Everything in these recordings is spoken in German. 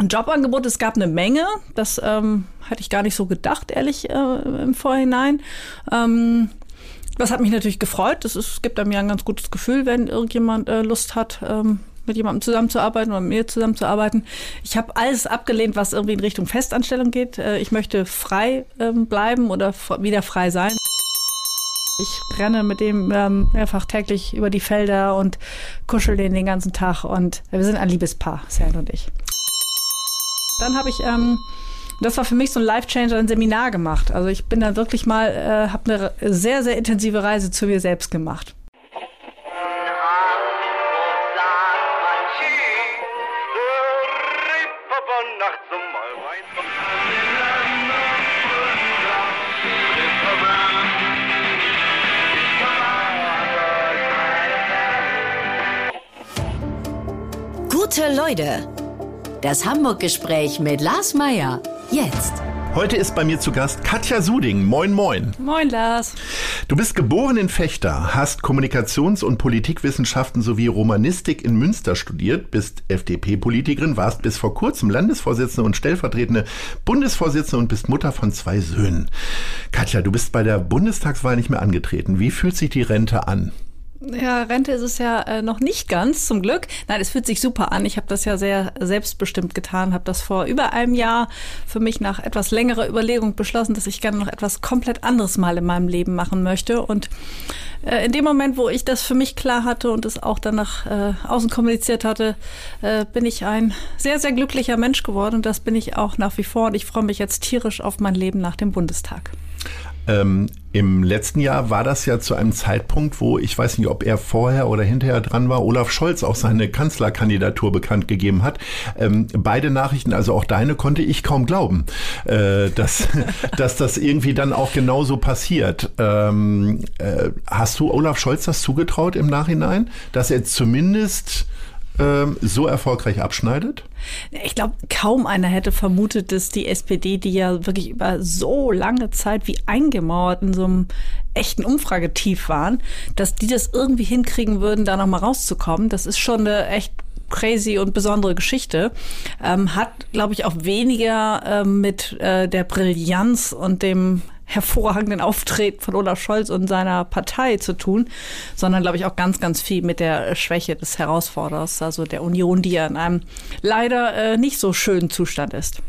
ein Jobangebot, es gab eine Menge. Das ähm, hatte ich gar nicht so gedacht, ehrlich, äh, im Vorhinein. Ähm, das hat mich natürlich gefreut. Das ist, gibt einem ja ein ganz gutes Gefühl, wenn irgendjemand äh, Lust hat, ähm, mit jemandem zusammenzuarbeiten oder mit mir zusammenzuarbeiten. Ich habe alles abgelehnt, was irgendwie in Richtung Festanstellung geht. Äh, ich möchte frei ähm, bleiben oder wieder frei sein. Ich renne mit dem ähm, mehrfach täglich über die Felder und kuschel den den ganzen Tag. Und wir sind ein Liebespaar, Sam und ich. Dann habe ich, ähm, das war für mich so ein Life-Changer, ein Seminar gemacht. Also ich bin dann wirklich mal, äh, habe eine sehr, sehr intensive Reise zu mir selbst gemacht. Gute Leute. Das Hamburg-Gespräch mit Lars Meier. Jetzt. Heute ist bei mir zu Gast Katja Suding. Moin, moin. Moin, Lars. Du bist geboren in Fechter, hast Kommunikations- und Politikwissenschaften sowie Romanistik in Münster studiert, bist FDP-Politikerin, warst bis vor kurzem Landesvorsitzende und stellvertretende Bundesvorsitzende und bist Mutter von zwei Söhnen. Katja, du bist bei der Bundestagswahl nicht mehr angetreten. Wie fühlt sich die Rente an? Ja, Rente ist es ja äh, noch nicht ganz, zum Glück. Nein, es fühlt sich super an. Ich habe das ja sehr selbstbestimmt getan, habe das vor über einem Jahr für mich nach etwas längerer Überlegung beschlossen, dass ich gerne noch etwas komplett anderes mal in meinem Leben machen möchte. Und äh, in dem Moment, wo ich das für mich klar hatte und es auch dann nach äh, außen kommuniziert hatte, äh, bin ich ein sehr, sehr glücklicher Mensch geworden. Und das bin ich auch nach wie vor. Und ich freue mich jetzt tierisch auf mein Leben nach dem Bundestag. Ähm, Im letzten Jahr war das ja zu einem Zeitpunkt, wo ich weiß nicht, ob er vorher oder hinterher dran war, Olaf Scholz auch seine Kanzlerkandidatur bekannt gegeben hat. Ähm, beide Nachrichten, also auch deine, konnte ich kaum glauben, äh, dass, dass das irgendwie dann auch genauso passiert. Ähm, äh, hast du Olaf Scholz das zugetraut im Nachhinein, dass er zumindest ähm, so erfolgreich abschneidet? Ich glaube, kaum einer hätte vermutet, dass die SPD, die ja wirklich über so lange Zeit wie eingemauert in so einem echten Umfragetief waren, dass die das irgendwie hinkriegen würden, da nochmal rauszukommen. Das ist schon eine echt crazy und besondere Geschichte. Ähm, hat, glaube ich, auch weniger äh, mit äh, der Brillanz und dem hervorragenden Auftreten von Olaf Scholz und seiner Partei zu tun, sondern glaube ich auch ganz, ganz viel mit der Schwäche des Herausforderers, also der Union, die ja in einem leider äh, nicht so schönen Zustand ist.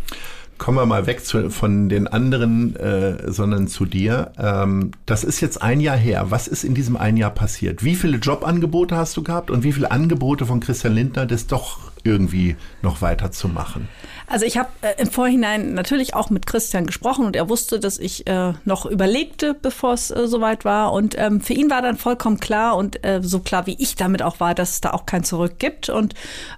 Kommen wir mal weg zu, von den anderen, äh, sondern zu dir. Ähm, das ist jetzt ein Jahr her. Was ist in diesem ein Jahr passiert? Wie viele Jobangebote hast du gehabt und wie viele Angebote von Christian Lindner, das doch irgendwie noch weiterzumachen? Also ich habe äh, im Vorhinein natürlich auch mit Christian gesprochen und er wusste, dass ich äh, noch überlegte, bevor es äh, soweit war. Und ähm, für ihn war dann vollkommen klar und äh, so klar wie ich damit auch war, dass es da auch kein Zurück gibt. Und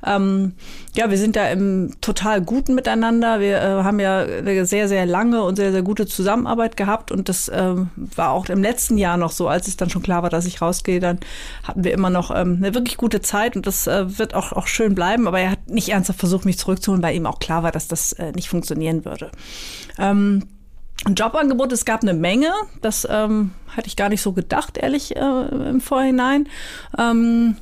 ähm, ja, wir sind da im total guten Miteinander. Wir äh, haben ja eine sehr, sehr lange und sehr, sehr gute Zusammenarbeit gehabt. Und das ähm, war auch im letzten Jahr noch so, als es dann schon klar war, dass ich rausgehe, dann hatten wir immer noch ähm, eine wirklich gute Zeit und das äh, wird auch, auch schön bleiben. Aber er hat nicht ernsthaft versucht, mich zurückzuholen, weil ihm auch klar war, dass das äh, nicht funktionieren würde. Ähm, Jobangebot, es gab eine Menge. Das ähm, hatte ich gar nicht so gedacht, ehrlich, äh, im Vorhinein. Ähm,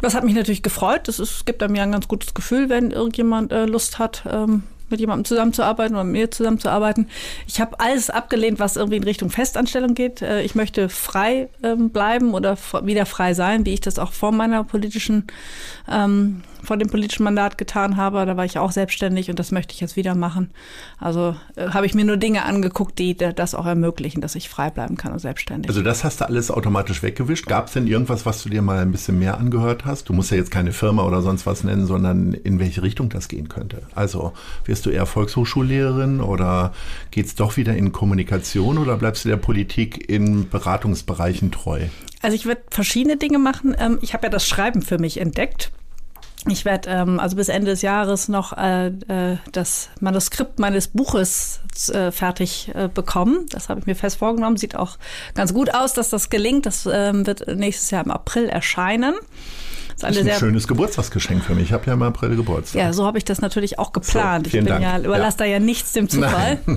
das hat mich natürlich gefreut. Ist, gibt ja ein ganz gutes Gefühl, wenn irgendjemand äh, Lust hat, ähm, mit jemandem zusammenzuarbeiten oder mit mir zusammenzuarbeiten. Ich habe alles abgelehnt, was irgendwie in Richtung Festanstellung geht. Äh, ich möchte frei ähm, bleiben oder wieder frei sein, wie ich das auch vor meiner politischen ähm, vor dem politischen Mandat getan habe. Da war ich auch selbstständig und das möchte ich jetzt wieder machen. Also äh, habe ich mir nur Dinge angeguckt, die das auch ermöglichen, dass ich frei bleiben kann und selbstständig. Also das hast du alles automatisch weggewischt. Gab es denn irgendwas, was du dir mal ein bisschen mehr angehört hast? Du musst ja jetzt keine Firma oder sonst was nennen, sondern in welche Richtung das gehen könnte. Also wirst du eher Volkshochschullehrerin oder geht es doch wieder in Kommunikation oder bleibst du der Politik in Beratungsbereichen treu? Also ich werde verschiedene Dinge machen. Ähm, ich habe ja das Schreiben für mich entdeckt. Ich werde ähm, also bis Ende des Jahres noch äh, äh, das Manuskript meines Buches äh, fertig äh, bekommen. Das habe ich mir fest vorgenommen. Sieht auch ganz gut aus, dass das gelingt. Das ähm, wird nächstes Jahr im April erscheinen. Das ist ein schönes Geburtstagsgeschenk für mich. Ich habe ja im April Geburtstag. Ja, so habe ich das natürlich auch geplant. So, ich Dank. ja, überlasse ja. da ja nichts dem Zufall.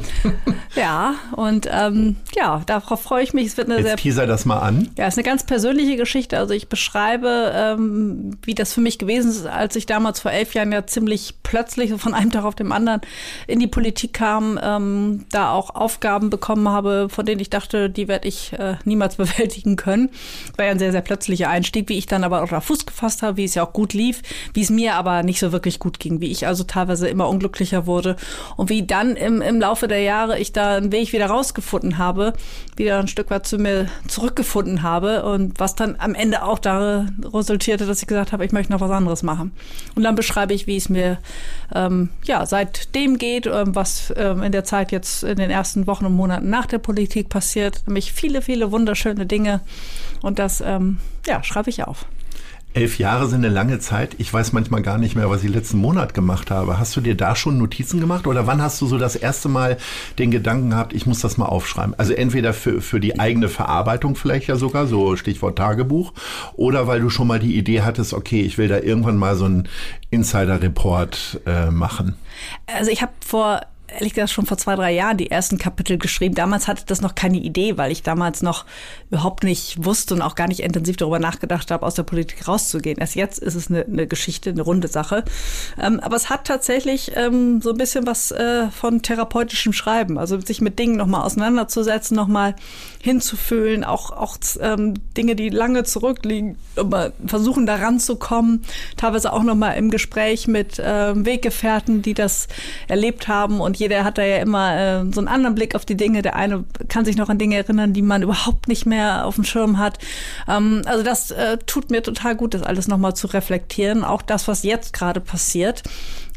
Ja, und ähm, ja, darauf freue ich mich. Es wird eine Jetzt sehr teaser das mal an. Ja, es ist eine ganz persönliche Geschichte. Also ich beschreibe, ähm, wie das für mich gewesen ist, als ich damals vor elf Jahren ja ziemlich plötzlich so von einem Tag auf den anderen in die Politik kam, ähm, da auch Aufgaben bekommen habe, von denen ich dachte, die werde ich äh, niemals bewältigen können. War ja ein sehr, sehr plötzlicher Einstieg, wie ich dann aber auch da Fuß gefasst habe, wie es ja auch gut lief, wie es mir aber nicht so wirklich gut ging, wie ich also teilweise immer unglücklicher wurde und wie dann im, im Laufe der Jahre ich da einen Weg wieder rausgefunden habe, wieder ein Stück weit zu mir zurückgefunden habe und was dann am Ende auch da resultierte, dass ich gesagt habe, ich möchte noch was anderes machen. Und dann beschreibe ich, wie es mir ähm, ja seitdem geht, ähm, was ähm, in der Zeit jetzt in den ersten Wochen und Monaten nach der Politik passiert, nämlich viele, viele wunderschöne Dinge und das ähm, ja schreibe ich auf. Elf Jahre sind eine lange Zeit. Ich weiß manchmal gar nicht mehr, was ich letzten Monat gemacht habe. Hast du dir da schon Notizen gemacht oder wann hast du so das erste Mal den Gedanken gehabt, ich muss das mal aufschreiben? Also entweder für, für die eigene Verarbeitung vielleicht ja sogar, so Stichwort Tagebuch, oder weil du schon mal die Idee hattest, okay, ich will da irgendwann mal so einen Insider-Report äh, machen. Also ich habe vor ehrlich gesagt schon vor zwei, drei Jahren die ersten Kapitel geschrieben. Damals hatte das noch keine Idee, weil ich damals noch überhaupt nicht wusste und auch gar nicht intensiv darüber nachgedacht habe, aus der Politik rauszugehen. Erst jetzt ist es eine, eine Geschichte, eine runde Sache. Ähm, aber es hat tatsächlich ähm, so ein bisschen was äh, von therapeutischem Schreiben. Also sich mit Dingen nochmal auseinanderzusetzen, nochmal hinzufühlen, auch, auch ähm, Dinge, die lange zurückliegen, versuchen da ranzukommen. Teilweise auch nochmal im Gespräch mit ähm, Weggefährten, die das erlebt haben und jeder hat da ja immer äh, so einen anderen Blick auf die Dinge. Der eine kann sich noch an Dinge erinnern, die man überhaupt nicht mehr auf dem Schirm hat. Ähm, also das äh, tut mir total gut, das alles nochmal zu reflektieren. Auch das, was jetzt gerade passiert.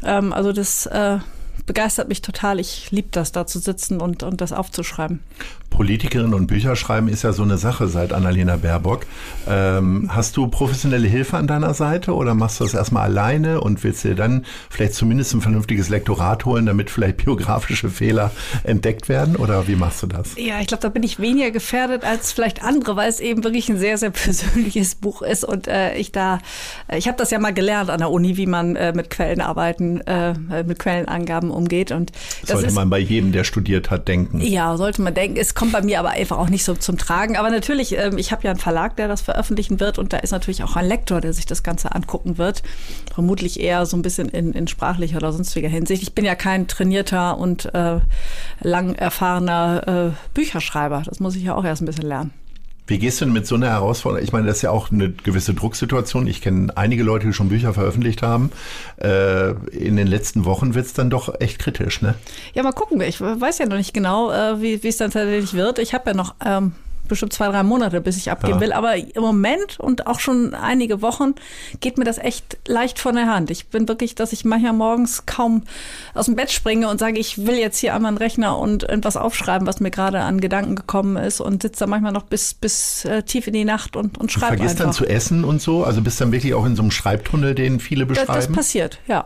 Ähm, also das äh, begeistert mich total. Ich liebe das, da zu sitzen und, und das aufzuschreiben. Politikerin und Bücher schreiben ist ja so eine Sache seit Annalena Baerbock. Ähm, hast du professionelle Hilfe an deiner Seite oder machst du das erstmal alleine und willst dir dann vielleicht zumindest ein vernünftiges Lektorat holen, damit vielleicht biografische Fehler entdeckt werden? Oder wie machst du das? Ja, ich glaube, da bin ich weniger gefährdet als vielleicht andere, weil es eben wirklich ein sehr, sehr persönliches Buch ist und äh, ich da, ich habe das ja mal gelernt an der Uni, wie man äh, mit Quellenarbeiten, äh, mit Quellenangaben umgeht und das sollte man bei jedem, der studiert hat, denken. Ja, sollte man denken. Es kommt bei mir aber einfach auch nicht so zum Tragen. Aber natürlich, ähm, ich habe ja einen Verlag, der das veröffentlichen wird und da ist natürlich auch ein Lektor, der sich das Ganze angucken wird. Vermutlich eher so ein bisschen in, in sprachlicher oder sonstiger Hinsicht. Ich bin ja kein trainierter und äh, lang erfahrener äh, Bücherschreiber. Das muss ich ja auch erst ein bisschen lernen. Wie gehst du denn mit so einer Herausforderung? Ich meine, das ist ja auch eine gewisse Drucksituation. Ich kenne einige Leute, die schon Bücher veröffentlicht haben. Äh, in den letzten Wochen wird es dann doch echt kritisch, ne? Ja, mal gucken. Ich weiß ja noch nicht genau, äh, wie es dann tatsächlich wird. Ich habe ja noch ähm, bestimmt zwei, drei Monate, bis ich abgeben ja. will. Aber im Moment und auch schon einige Wochen geht mir das echt leicht von der Hand. Ich bin wirklich, dass ich manchmal morgens kaum aus dem Bett springe und sage, ich will jetzt hier einmal einen Rechner und etwas aufschreiben, was mir gerade an Gedanken gekommen ist und sitze da manchmal noch bis, bis äh, tief in die Nacht und, und schreibe Vergisst dann zu essen und so? Also bist dann wirklich auch in so einem Schreibtunnel, den viele beschreiben? Das, das passiert, ja.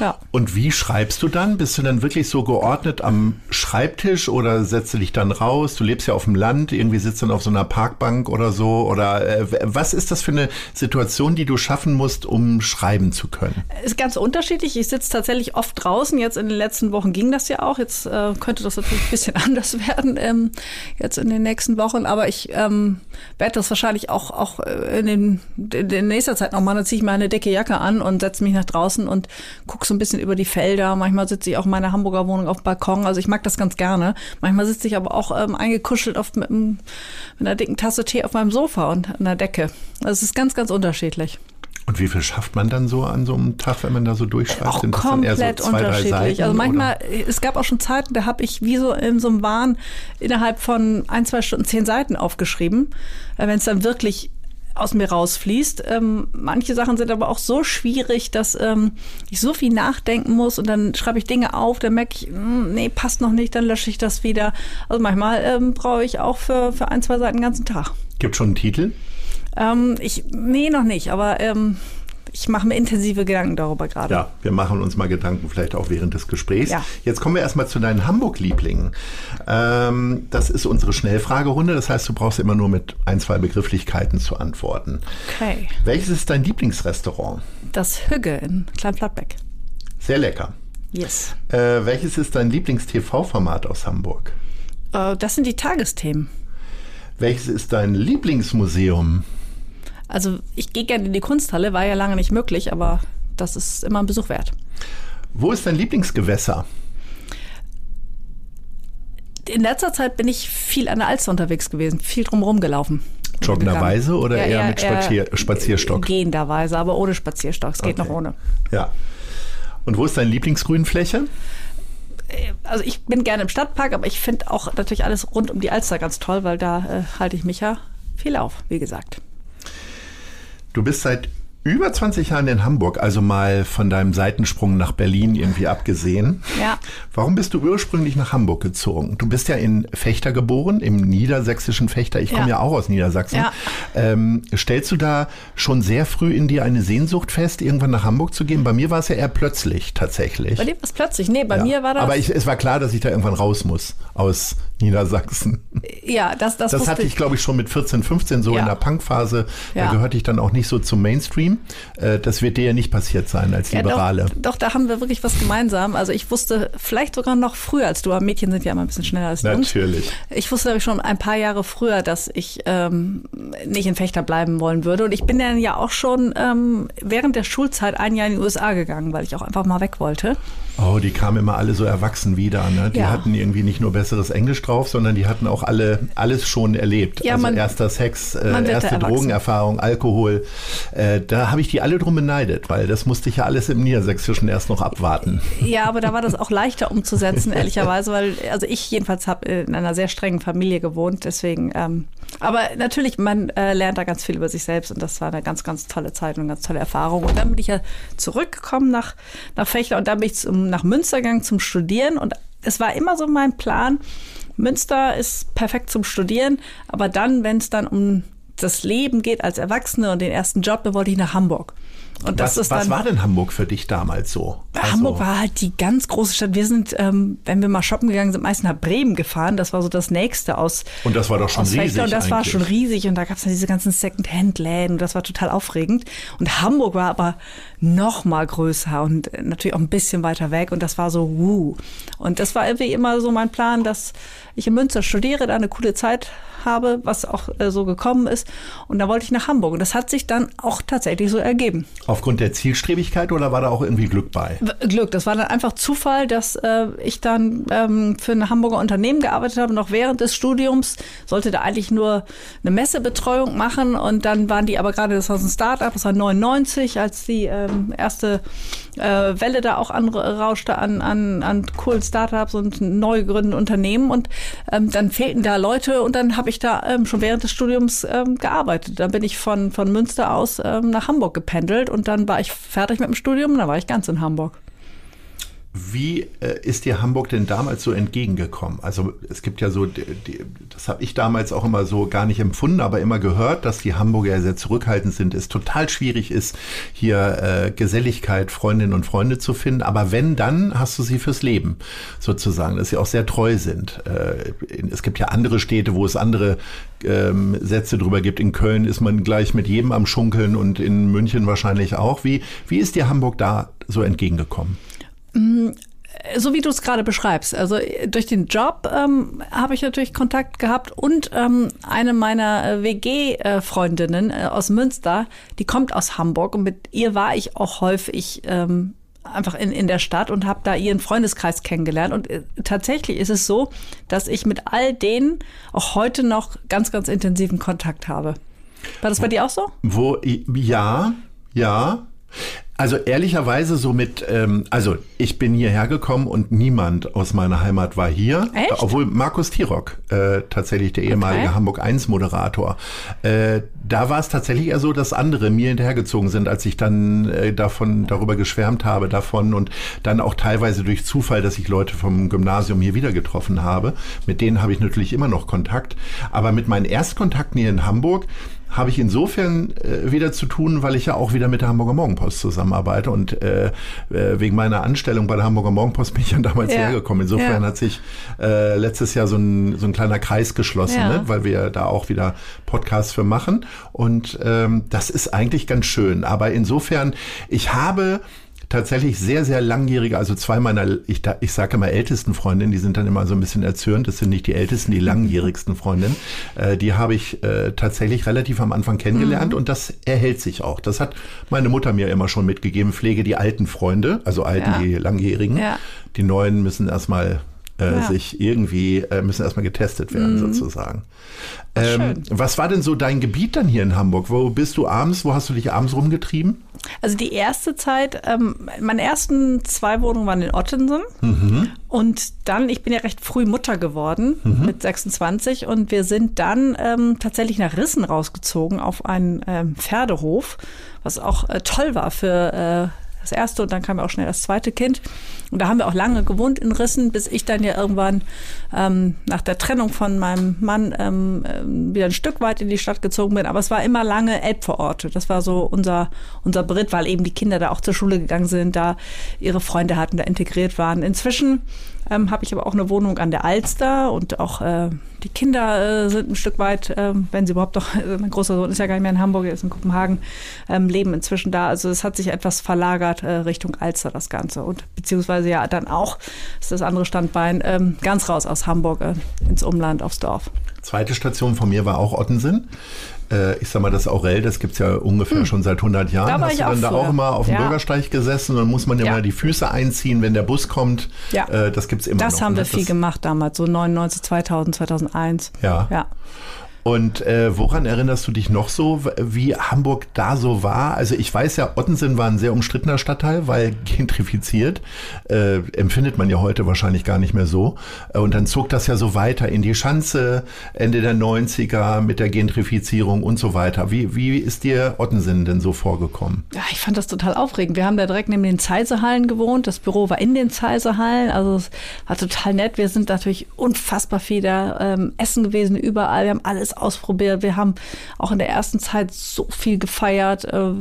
Ja. Und wie schreibst du dann? Bist du dann wirklich so geordnet am Schreibtisch oder setzt du dich dann raus? Du lebst ja auf dem Land, irgendwie sitzt dann auf so einer Parkbank oder so. Oder äh, was ist das für eine Situation, die du schaffen musst, um schreiben zu können? Ist ganz unterschiedlich. Ich sitze tatsächlich oft draußen. Jetzt in den letzten Wochen ging das ja auch. Jetzt äh, könnte das natürlich ein bisschen anders werden, ähm, jetzt in den nächsten Wochen. Aber ich ähm, werde das wahrscheinlich auch, auch in, den, in nächster Zeit nochmal. Dann ziehe ich meine dicke Jacke an und setze mich nach draußen und gucke gucke so ein bisschen über die Felder. Manchmal sitze ich auch in meiner Hamburger Wohnung auf dem Balkon. Also ich mag das ganz gerne. Manchmal sitze ich aber auch ähm, eingekuschelt auf, mit, mit einer dicken Tasse Tee auf meinem Sofa und an der Decke. Also es ist ganz, ganz unterschiedlich. Und wie viel schafft man dann so an so einem Tag, wenn man da so durchschreibt? Auch Sind das komplett dann eher so zwei, unterschiedlich. Seiten, also manchmal, oder? es gab auch schon Zeiten, da habe ich wie so in so einem Wahn innerhalb von ein, zwei Stunden zehn Seiten aufgeschrieben. Wenn es dann wirklich aus mir rausfließt. Ähm, manche Sachen sind aber auch so schwierig, dass ähm, ich so viel nachdenken muss und dann schreibe ich Dinge auf, dann merke ich, mh, hm, nee, passt noch nicht, dann lösche ich das wieder. Also manchmal ähm, brauche ich auch für, für ein, zwei Seiten den ganzen Tag. Gibt schon einen Titel? Ähm, ich, nee, noch nicht, aber ähm, ich mache mir intensive Gedanken darüber gerade. Ja, wir machen uns mal Gedanken, vielleicht auch während des Gesprächs. Ja. Jetzt kommen wir erstmal zu deinen Hamburg-Lieblingen. Ähm, das ist unsere Schnellfragerunde, das heißt, du brauchst immer nur mit ein, zwei Begrifflichkeiten zu antworten. Okay. Welches ist dein Lieblingsrestaurant? Das Hügge in Kleinplattbeck. Sehr lecker. Yes. Äh, welches ist dein Lieblings-TV-Format aus Hamburg? Äh, das sind die Tagesthemen. Welches ist dein Lieblingsmuseum? Also ich gehe gerne in die Kunsthalle, war ja lange nicht möglich, aber das ist immer ein Besuch wert. Wo ist dein Lieblingsgewässer? In letzter Zeit bin ich viel an der Alster unterwegs gewesen, viel drumherum gelaufen. Joggenderweise oder Ja, eher ja, mit Spazier eher Spazierstock? Gehenderweise, aber ohne Spazierstock. Es geht Okay. noch ohne. Ja. Und wo ist deine Lieblingsgrünfläche? Also ich bin gerne im Stadtpark, aber ich finde auch natürlich alles rund um die Alster ganz toll, weil da äh, halte ich mich ja viel auf, wie gesagt. Du bist seit über 20 Jahren in Hamburg, also mal von deinem Seitensprung nach Berlin irgendwie abgesehen. Ja. Warum bist du ursprünglich nach Hamburg gezogen? Du bist ja in Fechter geboren, im niedersächsischen Fechter. Ich komme ja. Ja. auch aus Niedersachsen. Ja. Ähm, stellst du da schon sehr früh in dir eine Sehnsucht fest, irgendwann nach Hamburg zu gehen? Bei mir war es ja eher plötzlich tatsächlich. Bei dir war es plötzlich. Nee, bei Ja. mir war das. Aber ich, es war klar, dass ich da irgendwann raus muss aus Niedersachsen. ja, das, das, Das hatte ich, glaube ich, schon mit 14, 15 so Ja. in der Punkphase. Da Ja. gehörte ich dann auch nicht so zum Mainstream. Äh, Das wird dir ja nicht passiert sein als Ja, Liberale. Doch, doch, da haben wir wirklich was gemeinsam. Also ich wusste vielleicht sogar noch früher als du, aber Mädchen sind ja immer ein bisschen schneller als Jungs. Natürlich. Ich wusste glaube ich, schon ein paar Jahre früher, dass ich ähm, nicht in Fechter bleiben wollen würde. Und ich bin dann ja auch schon ähm, während der Schulzeit ein Jahr in die USA gegangen, weil ich auch einfach mal weg wollte. Oh, die kamen immer alle so erwachsen wieder. Ne? Die hatten irgendwie nicht nur besseres Englisch drauf, sondern die hatten auch alle alles schon erlebt. Ja, also man- erster Sex, äh, erste. Drogenerfahrung, Alkohol. Äh, da habe ich die alle drum beneidet, weil das musste ich ja alles im Niedersächsischen erst noch abwarten. Ja, aber da war das auch leichter umzusetzen, ehrlicherweise, weil also ich jedenfalls habe in einer sehr strengen Familie gewohnt, deswegen. Ähm, aber natürlich, man äh, lernt da ganz viel über sich selbst und das war eine ganz, ganz tolle Zeit und eine ganz tolle Erfahrung. Und dann bin ich ja zurückgekommen nach, nach Fechter und dann bin ich zum, nach Münster gegangen zum Studieren und es war immer so mein Plan. Münster ist perfekt zum Studieren, aber dann, wenn es dann um das Leben geht als Erwachsene und den ersten Job, dann wollte ich nach Hamburg. Und das Was, ist was dann, war denn Hamburg für dich damals so? Also, Hamburg war halt die ganz große Stadt. Wir sind, ähm, wenn wir mal shoppen gegangen sind, meist nach Bremen gefahren. Das war so das nächste aus. Und das war doch schon Fechter. riesig Und das war eigentlich. schon riesig. Und da gab es dann diese ganzen Second-Hand-Läden. Das war total aufregend. Und Hamburg war aber noch mal größer und natürlich auch ein bisschen weiter weg. Und das war so, wuh. Und das war irgendwie immer so mein Plan, dass ich in Münster studiere, da eine coole Zeit habe, was auch äh, so gekommen ist. Und da wollte ich nach Hamburg. Und das hat sich dann auch tatsächlich so ergeben. Aufgrund der Zielstrebigkeit oder war da auch irgendwie Glück bei? Glück. Das war dann einfach Zufall, dass äh, ich dann ähm, für ein Hamburger Unternehmen gearbeitet habe. Noch während des Studiums sollte da eigentlich nur eine Messebetreuung machen und dann waren die aber gerade, das war ein Startup, das war 99, als die ähm, erste äh, Welle da auch anrauschte an, an, an coolen Startups und neu gegründeten Unternehmen und ähm, dann fehlten da Leute und dann habe ich da ähm, schon während des Studiums ähm, gearbeitet. Dann bin ich von, von Münster aus ähm, nach Hamburg gependelt und dann war ich fertig mit dem Studium und dann war ich ganz in Hamburg. Wie äh, ist dir Hamburg denn damals so entgegengekommen? Also es gibt ja so, die, die, das habe ich damals auch immer so gar nicht empfunden, aber immer gehört, dass die Hamburger sehr zurückhaltend sind, es total schwierig ist, hier äh, Geselligkeit, Freundinnen und Freunde zu finden. Aber wenn, dann hast du sie fürs Leben sozusagen, dass sie auch sehr treu sind. Äh, es gibt ja andere Städte, wo es andere ähm, Sätze drüber gibt. In Köln ist man gleich mit jedem am Schunkeln und in München wahrscheinlich auch. Wie, wie ist dir Hamburg da so entgegengekommen? So wie du es gerade beschreibst. Also durch den Job ähm, habe ich natürlich Kontakt gehabt und ähm, eine meiner äh, WG-Freundinnen äh, aus Münster, die kommt aus Hamburg und mit ihr war ich auch häufig ähm, einfach in, in der Stadt und habe da ihren Freundeskreis kennengelernt. Und äh, tatsächlich ist es so, dass ich mit all denen auch heute noch ganz, ganz intensiven Kontakt habe. War das bei dir auch so? Wo, ja, ja. Also ehrlicherweise so mit, ähm, also ich bin hierher gekommen und niemand aus meiner Heimat war hier. Echt? Obwohl Markus Tirock, äh, tatsächlich der ehemalige Okay. Hamburg 1 Moderator, äh, da war es tatsächlich eher so, dass andere mir hinterhergezogen sind, als ich dann äh, davon darüber geschwärmt habe davon und dann auch teilweise durch Zufall, dass ich Leute vom Gymnasium hier wieder getroffen habe. Mit denen habe ich natürlich immer noch Kontakt. Aber mit meinen Erstkontakten hier in Hamburg habe ich insofern äh, wieder zu tun, weil ich ja auch wieder mit der Hamburger Morgenpost zusammenarbeite und äh, äh, wegen meiner Anstellung bei der Hamburger Morgenpost bin ich ja damals Ja. hergekommen. Insofern Ja. hat sich äh, letztes Jahr so ein, so ein kleiner Kreis geschlossen, Ja. ne? weil wir da auch wieder Podcasts für machen und ähm, das ist eigentlich ganz schön. Aber insofern, ich habe tatsächlich sehr, sehr langjährige, also zwei meiner, ich, ich sage immer ältesten Freundinnen, die sind dann immer so ein bisschen erzürnt, das sind nicht die ältesten, die langjährigsten Freundinnen, äh, die habe ich äh, tatsächlich relativ am Anfang kennengelernt mhm. und das erhält sich auch. Das hat meine Mutter mir immer schon mitgegeben, pflege die alten Freunde, also alten, ja. die langjährigen. Ja. Die neuen müssen erstmal äh, ja. sich irgendwie, äh, müssen erstmal getestet werden mhm. sozusagen. Ähm, was war denn so dein Gebiet dann hier in Hamburg? Wo bist du abends, wo hast du dich abends rumgetrieben? Also die erste Zeit, ähm, meine ersten zwei Wohnungen waren in Ottensen mhm. und dann, ich bin ja recht früh Mutter geworden mhm. mit 26 und wir sind dann ähm, tatsächlich nach Rissen rausgezogen auf einen ähm, Pferdehof, was auch äh, toll war für äh, das erste und dann kam auch schnell das zweite Kind. Und da haben wir auch lange gewohnt in Rissen, bis ich dann ja irgendwann ähm, nach der Trennung von meinem Mann ähm, ähm wieder ein Stück weit in die Stadt gezogen bin. Aber es war immer lange Elbvororte. Das war so unser, unser Brit, weil eben die Kinder da auch zur Schule gegangen sind, da ihre Freunde hatten, da integriert waren. Inzwischen ähm, habe ich aber auch eine Wohnung an der Alster und auch äh, die Kinder äh, sind ein Stück weit, äh, wenn sie überhaupt noch, äh, mein großer Sohn ist ja gar nicht mehr in Hamburg, er ist in Kopenhagen, ähm, leben inzwischen da. Also es hat sich etwas verlagert äh, Richtung Alster, das Ganze. Und beziehungsweise ja dann auch, ist das andere Standbein, ähm, ganz raus aus Hamburg äh, ins Umland, aufs Dorf. Zweite Station von mir war auch Ottensen äh, ich sag mal, das Aurel, das gibt es ja ungefähr hm. schon seit 100 Jahren. Da Hast du dann da auch immer auf dem ja. Bürgersteig gesessen und dann muss man ja, ja, mal die Füße einziehen, wenn der Bus kommt. Ja. Äh, das gibt es immer das noch. Das haben wir viel gemacht damals, so 99, 2000, 2001. Ja. ja. Und äh, woran erinnerst du dich noch so, wie Hamburg da so war? Also ich weiß ja, Ottensen war ein sehr umstrittener Stadtteil, weil gentrifiziert. Äh, empfindet man ja heute wahrscheinlich gar nicht mehr so. Äh, und dann zog das ja so weiter in die Schanze, Ende der 90er mit der Gentrifizierung und so weiter. Wie, wie ist dir Ottensen denn so vorgekommen? Ja, ich fand das total aufregend. Wir haben da direkt neben den Zeisehallen gewohnt. Das Büro war in den Zeisehallen. Also es war total nett. Wir sind natürlich unfassbar viel da ähm, essen gewesen, überall. Wir haben alles ausprobiert. Wir haben auch in der ersten Zeit so viel gefeiert. Äh,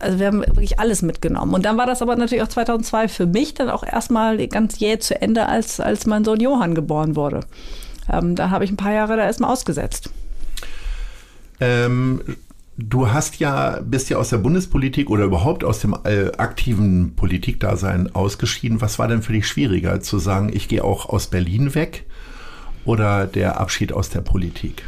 also wir haben wirklich alles mitgenommen. Und dann war das aber natürlich auch 2002 für mich dann auch erstmal ganz jäh zu Ende, als, als mein Sohn Johann geboren wurde. Ähm, da habe ich ein paar Jahre da erstmal ausgesetzt. Ähm, du hast ja, bist ja aus der Bundespolitik oder überhaupt aus dem äh, aktiven Politikdasein ausgeschieden. Was war denn für dich schwieriger, zu sagen, ich gehe auch aus Berlin weg oder der Abschied aus der Politik?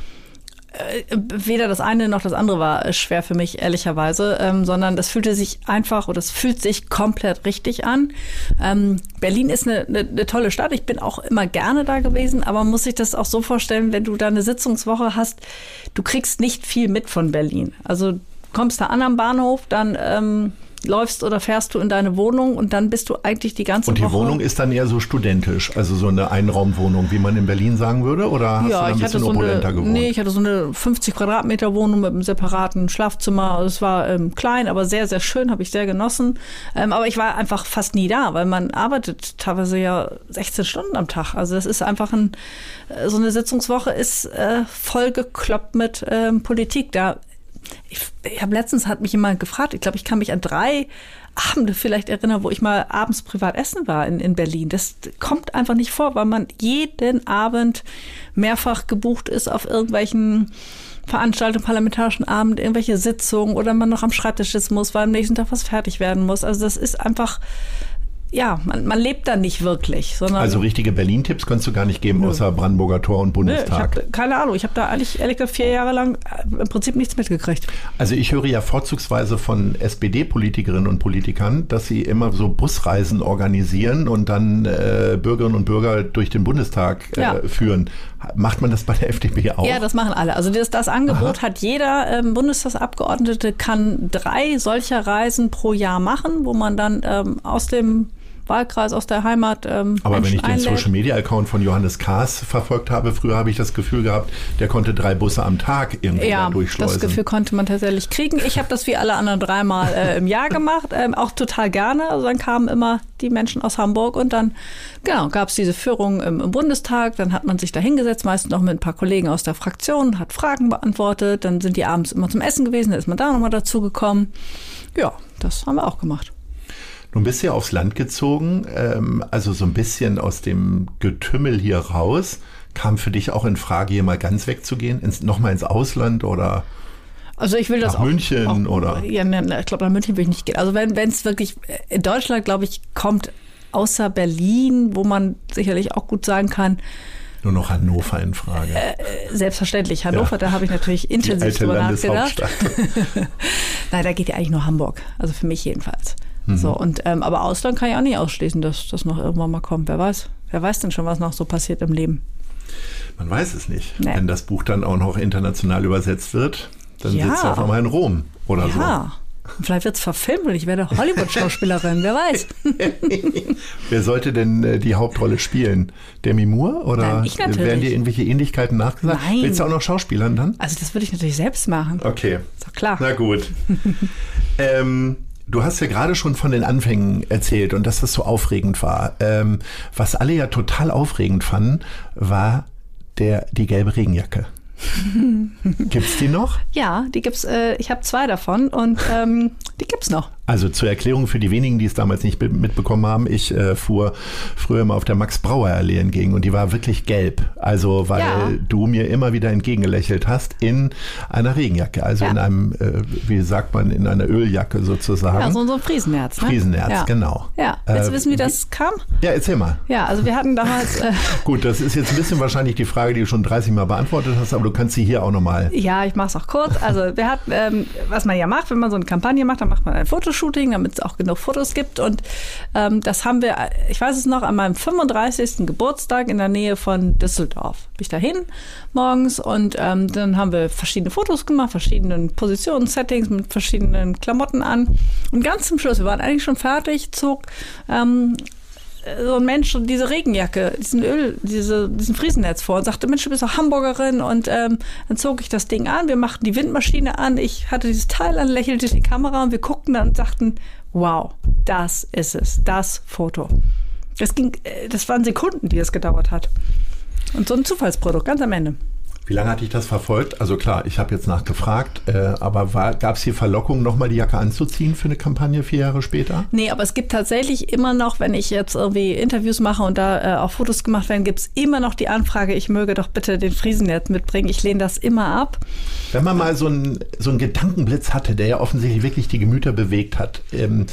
Äh, weder das eine noch das andere war schwer für mich, ehrlicherweise, ähm, sondern das fühlte sich einfach oder es fühlt sich komplett richtig an. Ähm, Berlin ist eine, eine, eine, tolle Stadt. Ich bin auch immer gerne da gewesen, aber man muss sich das auch so vorstellen, wenn du da eine Sitzungswoche hast, du kriegst nicht viel mit von Berlin. Also kommst da an am Bahnhof, dann ähm, läufst oder fährst du in deine Wohnung und dann bist du eigentlich die ganze Woche. Und die Woche Wohnung ist dann eher so studentisch, also so eine Einraumwohnung, wie man in Berlin sagen würde? Oder hast ja, du ein bisschen so opulenter eine, gewohnt? Nee, ich hatte so eine 50 Quadratmeter Wohnung mit einem separaten Schlafzimmer. Also es war ähm, klein, aber sehr, sehr schön, habe ich sehr genossen. Ähm, aber ich war einfach fast nie da, weil man arbeitet teilweise ja 16 Stunden am Tag. Also das ist einfach ein, äh, so eine Sitzungswoche ist äh, vollgekloppt mit ähm, Politik. Da ich, ich habe letztens hat mich jemand gefragt, ich glaube, ich kann mich an drei Abende vielleicht erinnern, wo ich mal abends privat essen war in, in Berlin. Das kommt einfach nicht vor, weil man jeden Abend mehrfach gebucht ist auf irgendwelchen Veranstaltungen, parlamentarischen Abend, irgendwelche Sitzungen oder man noch am Schreibtisch sitzen muss, weil am nächsten Tag was fertig werden muss. Also das ist einfach ja, man, man lebt da nicht wirklich. Sondern also richtige Berlin-Tipps kannst du gar nicht geben, nö. außer Brandenburger Tor und Bundestag. Nö, ich hab, keine Ahnung, ich habe da eigentlich ehrlich gesagt vier Jahre lang äh, im Prinzip nichts mitgekriegt. Also ich höre ja vorzugsweise von SPD-Politikerinnen und Politikern, dass sie immer so Busreisen organisieren und dann äh, Bürgerinnen und Bürger durch den Bundestag äh, ja. führen. Macht man das bei der FDP auch? Ja, das machen alle. Also das, das Angebot Aha. hat jeder ähm, Bundestagsabgeordnete, kann drei solcher Reisen pro Jahr machen, wo man dann ähm, aus dem Wahlkreis aus der Heimat. Ähm, Aber wenn ich den Social Media Account von Johannes Kahrs verfolgt habe, früher habe ich das Gefühl gehabt, der konnte drei Busse am Tag irgendwie ja, durchschleusen. Das Gefühl konnte man tatsächlich kriegen. Ich habe das wie alle anderen dreimal äh, im Jahr gemacht, ähm, auch total gerne. Also dann kamen immer die Menschen aus Hamburg und dann genau, gab es diese Führung im, im, Bundestag. Dann hat man sich da hingesetzt, meistens noch mit ein paar Kollegen aus der Fraktion, hat Fragen beantwortet. Dann sind die abends immer zum Essen gewesen, dann ist man da nochmal dazu gekommen. Ja, das haben wir auch gemacht. Nun bist du ja aufs Land gezogen, ähm, also so ein bisschen aus dem Getümmel hier raus. Kam für dich auch in Frage, hier mal ganz wegzugehen, ins, nochmal ins Ausland oder? Also ich will das Nach auch, München auch, oder? Ja, ich glaube, nach München will ich nicht gehen. Also wenn es wirklich in Deutschland, glaube ich, kommt außer Berlin, wo man sicherlich auch gut sagen kann, Nur noch Hannover in Frage. selbstverständlich Hannover, Ja. da habe ich natürlich Die intensiv alte drüber nachgedacht. Nein, da geht ja eigentlich nur Hamburg. Also für mich jedenfalls. Mhm. So, und, ähm, aber Ausland kann ich auch nicht ausschließen, dass das noch irgendwann mal kommt. Wer weiß? Wer weiß denn schon, was noch so passiert im Leben? Man weiß es nicht. Nee. Wenn das Buch dann auch noch international übersetzt wird, dann Ja. sitzt er auf einmal in Rom oder Ja. Und vielleicht wird es verfilmt und ich werde Hollywood-Schauspielerin, wer weiß. so. Wer sollte denn äh, die Hauptrolle spielen? Demi Moore oder Nein, ich natürlich. werden dir irgendwelche Ähnlichkeiten nachgesagt? Nein. Willst du auch noch Schauspielern dann? Also das würde ich natürlich selbst machen. Okay. Ist doch klar. Na gut. ähm, du hast ja gerade schon von den Anfängen erzählt und dass das so aufregend war. Ähm, was alle ja total aufregend fanden, war der, die gelbe Regenjacke. Gibt's die noch? Ja, die gibt's, äh, ich habe zwei davon und ähm, die gibt's noch. Also zur Erklärung für die wenigen, die es damals nicht be- mitbekommen haben, ich äh, fuhr früher immer auf der Max-Brauer-Allee entgegen und die war wirklich gelb. Also weil Ja. du mir immer wieder entgegengelächelt hast in einer Regenjacke, also Ja. in einem, äh, wie sagt man, in einer Öljacke sozusagen. Ja, so, ein Friesenherz. Ne? Friesenherz, ja. genau. Ja, willst du Äh, wissen, wie das kam? Ja, erzähl mal. Ja, also wir hatten damals, äh, Gut, das ist jetzt ein bisschen wahrscheinlich die Frage, die du schon 30 Mal beantwortet hast, aber du kannst sie hier auch nochmal. ja, ich mache es auch kurz. Also wir hatten, ähm, was man ja macht, wenn man so eine Kampagne macht, dann macht man ein Fotoshooting, damit es auch genug Fotos gibt. Und ähm, das haben wir, ich weiß es noch, an meinem 35. Geburtstag in der Nähe von Düsseldorf. Bin ich dahin morgens und ähm, dann haben wir verschiedene Fotos gemacht, verschiedenen Positionen, Settings mit verschiedenen Klamotten an. Und ganz zum Schluss, wir waren eigentlich schon fertig, zog ähm, so ein Mensch diese Regenjacke, diesen Öl, diese, diesen Friesennetz vor und sagte, Mensch, du bist doch Hamburgerin und ähm, dann zog ich das Ding an, wir machten die Windmaschine an, ich hatte dieses Teil an, lächelte die Kamera und wir guckten dann und sagten, wow, das ist es, das Foto. Das ging, äh, das waren Sekunden, die es gedauert hat. Und so ein Zufallsprodukt, ganz am Ende. Wie lange hatte ich das verfolgt? Also klar, ich habe jetzt nachgefragt, äh, aber gab es hier Verlockung, nochmal die Jacke anzuziehen für eine Kampagne vier Jahre später? Nee, aber es gibt tatsächlich immer noch, wenn ich jetzt irgendwie Interviews mache und da äh, auch Fotos gemacht werden, gibt es immer noch die Anfrage, ich möge doch bitte den Friesennetz mitbringen. Ich lehne das immer ab. Wenn man mal so einen so einen Gedankenblitz hatte, der ja offensichtlich wirklich die Gemüter bewegt hat, ähm,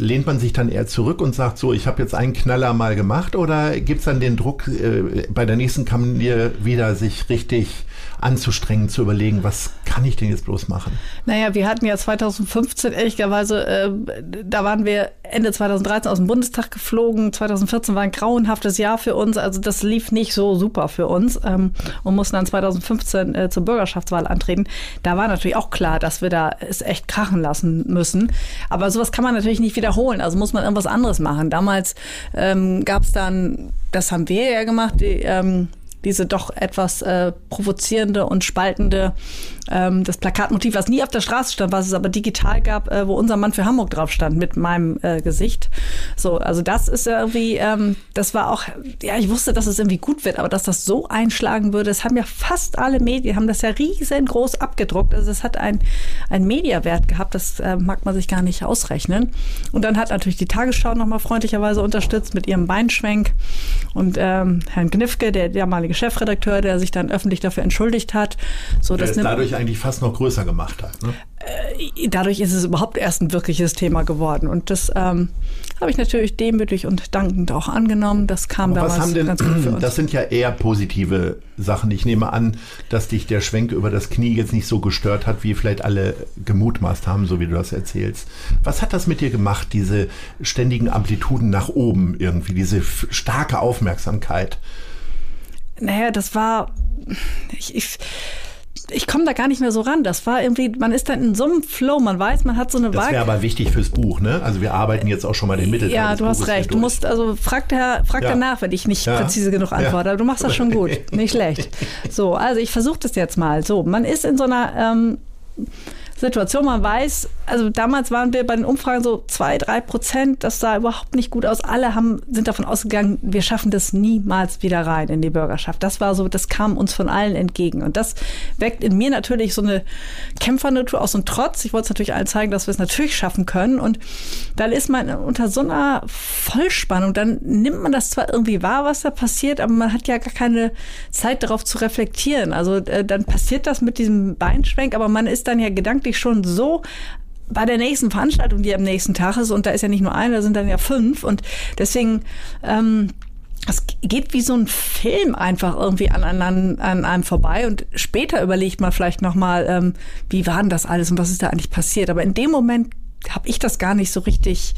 lehnt man sich dann eher zurück und sagt so, ich habe jetzt einen Knaller mal gemacht oder gibt es dann den Druck, äh, bei der nächsten Kampagne wieder sich richtig anzustrengen, zu überlegen, was kann ich denn jetzt bloß machen? Naja, wir hatten ja 2015, ehrlicherweise, äh, da waren wir Ende 2013 aus dem Bundestag geflogen. 2014 war ein grauenhaftes Jahr für uns. Also das lief nicht so super für uns ähm, und mussten dann 2015 äh, zur Bürgerschaftswahl antreten. Da war natürlich auch klar, dass wir da es echt krachen lassen müssen. Aber sowas kann man natürlich nicht wiederholen. Also muss man irgendwas anderes machen. Damals ähm, gab es dann, das haben wir ja gemacht, die, ähm, diese doch etwas äh, provozierende und spaltende, ähm, das Plakatmotiv, was nie auf der Straße stand, was es aber digital gab, äh, wo unser Mann für Hamburg drauf stand mit meinem äh, Gesicht. So, also das ist irgendwie, ähm, das war auch, ja, ich wusste, dass es irgendwie gut wird, aber dass das so einschlagen würde, das haben ja fast alle Medien, haben das ja riesengroß abgedruckt. Also es hat ein, ein Mediawert gehabt, das äh, mag man sich gar nicht ausrechnen. Und dann hat natürlich die Tagesschau nochmal freundlicherweise unterstützt mit ihrem Beinschwenk und ähm, Herrn Gnifke, der damalige Chefredakteur, der sich dann öffentlich dafür entschuldigt hat. So, Der das es dadurch eigentlich fast noch größer gemacht hat. Ne? dadurch ist es überhaupt erst ein wirkliches Thema geworden. Und das ähm, habe ich natürlich demütig und dankend auch angenommen. Das kam Aber damals denn, ganz gut für uns. das sind ja eher positive Sachen. Ich nehme an, dass dich der Schwenk über das Knie jetzt nicht so gestört hat, wie vielleicht alle gemutmaßt haben, so wie du das erzählst. Was hat das mit dir gemacht, diese ständigen Amplituden nach oben irgendwie, diese starke Aufmerksamkeit? Naja, das war. Ich, ich, ich komme da gar nicht mehr so ran. Das war irgendwie, man ist dann in so einem Flow, man weiß, man hat so eine Das wäre Waage. aber wichtig fürs Buch, ne? Also wir arbeiten jetzt auch schon mal den Mittelteil Ja, du hast Buches recht. Du musst, also frag, der, frag Ja. danach, wenn ich nicht Ja. präzise genug Ja. antworte. Aber du machst das schon gut. Nicht schlecht. So, also ich versuche das jetzt mal. So, man ist in so einer ähm, Situation, man weiß, also damals waren wir bei den Umfragen so zwei, drei Prozent. Das sah überhaupt nicht gut aus. Alle haben, sind davon ausgegangen, wir schaffen das niemals wieder rein in die Bürgerschaft. Das war so, das kam uns von allen entgegen. Und das weckt in mir natürlich so eine Kämpfernatur aus und Trotz. Ich wollte es natürlich allen zeigen, dass wir es natürlich schaffen können. Und dann ist man unter so einer Vollspannung. Dann nimmt man das zwar irgendwie wahr, was da passiert, aber man hat ja gar keine Zeit darauf zu reflektieren. Also äh, dann passiert das mit diesem Beinschwenk, aber man ist dann ja gedanklich schon so bei der nächsten Veranstaltung, die am nächsten Tag ist, und da ist ja nicht nur eine, da sind dann ja fünf. Und deswegen, ähm, es geht wie so ein Film einfach irgendwie an, an, an einem vorbei. Und später überlegt man vielleicht nochmal, ähm, wie war denn das alles und was ist da eigentlich passiert. Aber in dem Moment habe ich das gar nicht so richtig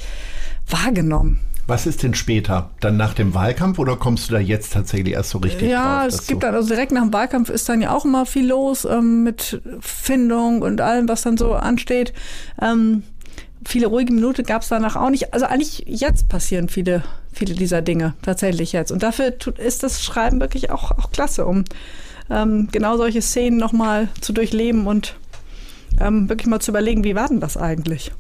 wahrgenommen. Was ist denn später? Dann nach dem Wahlkampf oder kommst du da jetzt tatsächlich erst so richtig Ja, drauf, es gibt dann, also direkt nach dem Wahlkampf ist dann ja auch immer viel los ähm, mit Findung und allem, was dann so ansteht. Ähm, viele ruhige Minuten gab es danach auch nicht. Also eigentlich jetzt passieren viele, viele dieser Dinge tatsächlich jetzt. Und dafür ist das Schreiben wirklich auch, auch klasse, um ähm, genau solche Szenen nochmal zu durchleben und ähm, wirklich mal zu überlegen, wie war denn das eigentlich?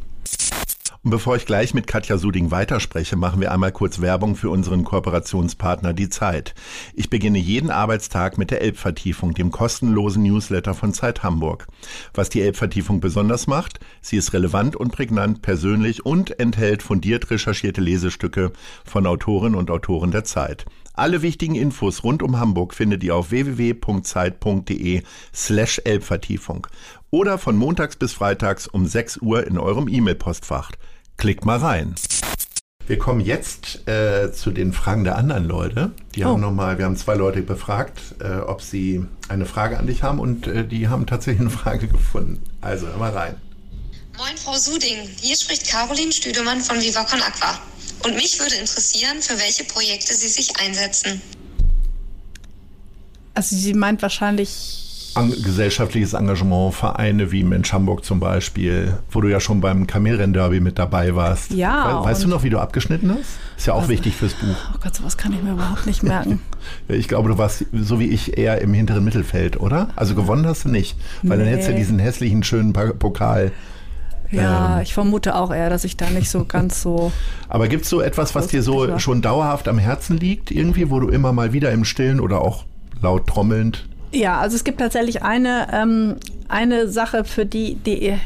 Und bevor ich gleich mit Katja Suding weiterspreche, machen wir einmal kurz Werbung für unseren Kooperationspartner Die Zeit. Ich beginne jeden Arbeitstag mit der Elbvertiefung, dem kostenlosen Newsletter von Zeit Hamburg. Was die Elbvertiefung besonders macht, sie ist relevant und prägnant, persönlich und enthält fundiert recherchierte Lesestücke von Autorinnen und Autoren der Zeit. Alle wichtigen Infos rund um Hamburg findet ihr auf www.zeit.de slash Elbvertiefung oder von montags bis freitags um 6 Uhr in eurem E-Mail-Postfach. Klickt mal rein. Wir kommen jetzt äh, zu den Fragen der anderen Leute. Die oh. haben nochmal, wir haben zwei Leute befragt, äh, ob sie eine Frage an dich haben und äh, die haben tatsächlich eine Frage gefunden. Also hör mal rein. Moin Frau Suding, hier spricht Caroline Stüdemann von Viva Con Aqua. Und mich würde interessieren, für welche Projekte Sie sich einsetzen. Also sie meint wahrscheinlich gesellschaftliches Engagement, Vereine wie Mensch Hamburg zum Beispiel, wo du ja schon beim Kamelrennderby mit dabei warst. Ja. We weißt du noch, wie du abgeschnitten hast? Ist ja auch also, wichtig fürs Buch. Oh Gott, sowas kann ich mir überhaupt nicht merken. ich glaube, du warst so wie ich eher im hinteren Mittelfeld, oder? Also gewonnen hast du nicht, weil nee. dann hättest du diesen hässlichen, schönen Pokal. Ja, ähm, ich vermute auch eher, dass ich da nicht so ganz so. Aber gibt es so etwas, was dir so schon dauerhaft am Herzen liegt, irgendwie, wo du immer mal wieder im Stillen oder auch laut trommelnd ja, also es gibt tatsächlich eine, ähm, eine Sache, für die, die äh,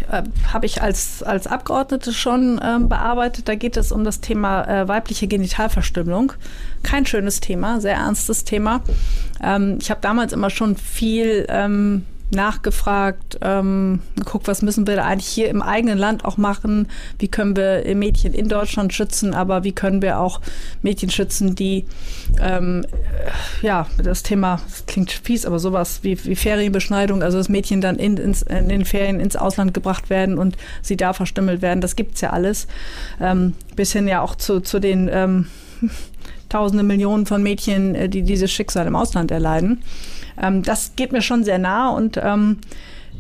habe ich als, als Abgeordnete schon ähm, bearbeitet. Da geht es um das Thema äh, weibliche Genitalverstümmelung. Kein schönes Thema, sehr ernstes Thema. Ähm, ich habe damals immer schon viel ähm, nachgefragt, ähm, geguckt, was müssen wir da eigentlich hier im eigenen Land auch machen, wie können wir Mädchen in Deutschland schützen, aber wie können wir auch Mädchen schützen, die ähm, ja, das Thema, das klingt fies, aber sowas wie, wie Ferienbeschneidung, also das Mädchen dann in, ins, in den Ferien ins Ausland gebracht werden und sie da verstümmelt werden, das gibt's ja alles. Ähm, bis hin ja auch zu, zu den ähm, Tausende Millionen von Mädchen, äh, die dieses Schicksal im Ausland erleiden. Ähm, das geht mir schon sehr nah und ähm,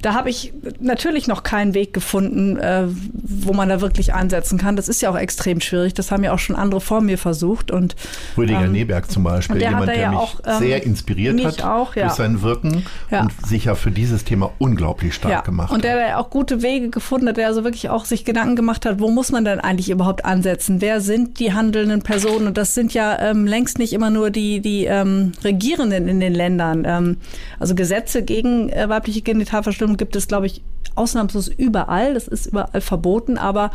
da habe ich natürlich noch keinen Weg gefunden, äh, wo man da wirklich ansetzen kann. Das ist ja auch extrem schwierig. Das haben ja auch schon andere vor mir versucht. Und, Rüdiger ähm, Neberg zum Beispiel, der jemand, der ja mich auch, ähm, sehr inspiriert hat auch, ja. durch sein Wirken ja. und sich ja für dieses Thema unglaublich stark ja. gemacht und der, der auch gute Wege gefunden hat, der also wirklich auch sich Gedanken gemacht hat, wo muss man denn eigentlich überhaupt ansetzen? Wer sind die handelnden Personen? Und das sind ja ähm, längst nicht immer nur die, die ähm, Regierenden in den Ländern. Ähm, also Gesetze gegen äh, weibliche Genitalverstümmelung gibt es, glaube ich, ausnahmslos überall. Das ist überall verboten, aber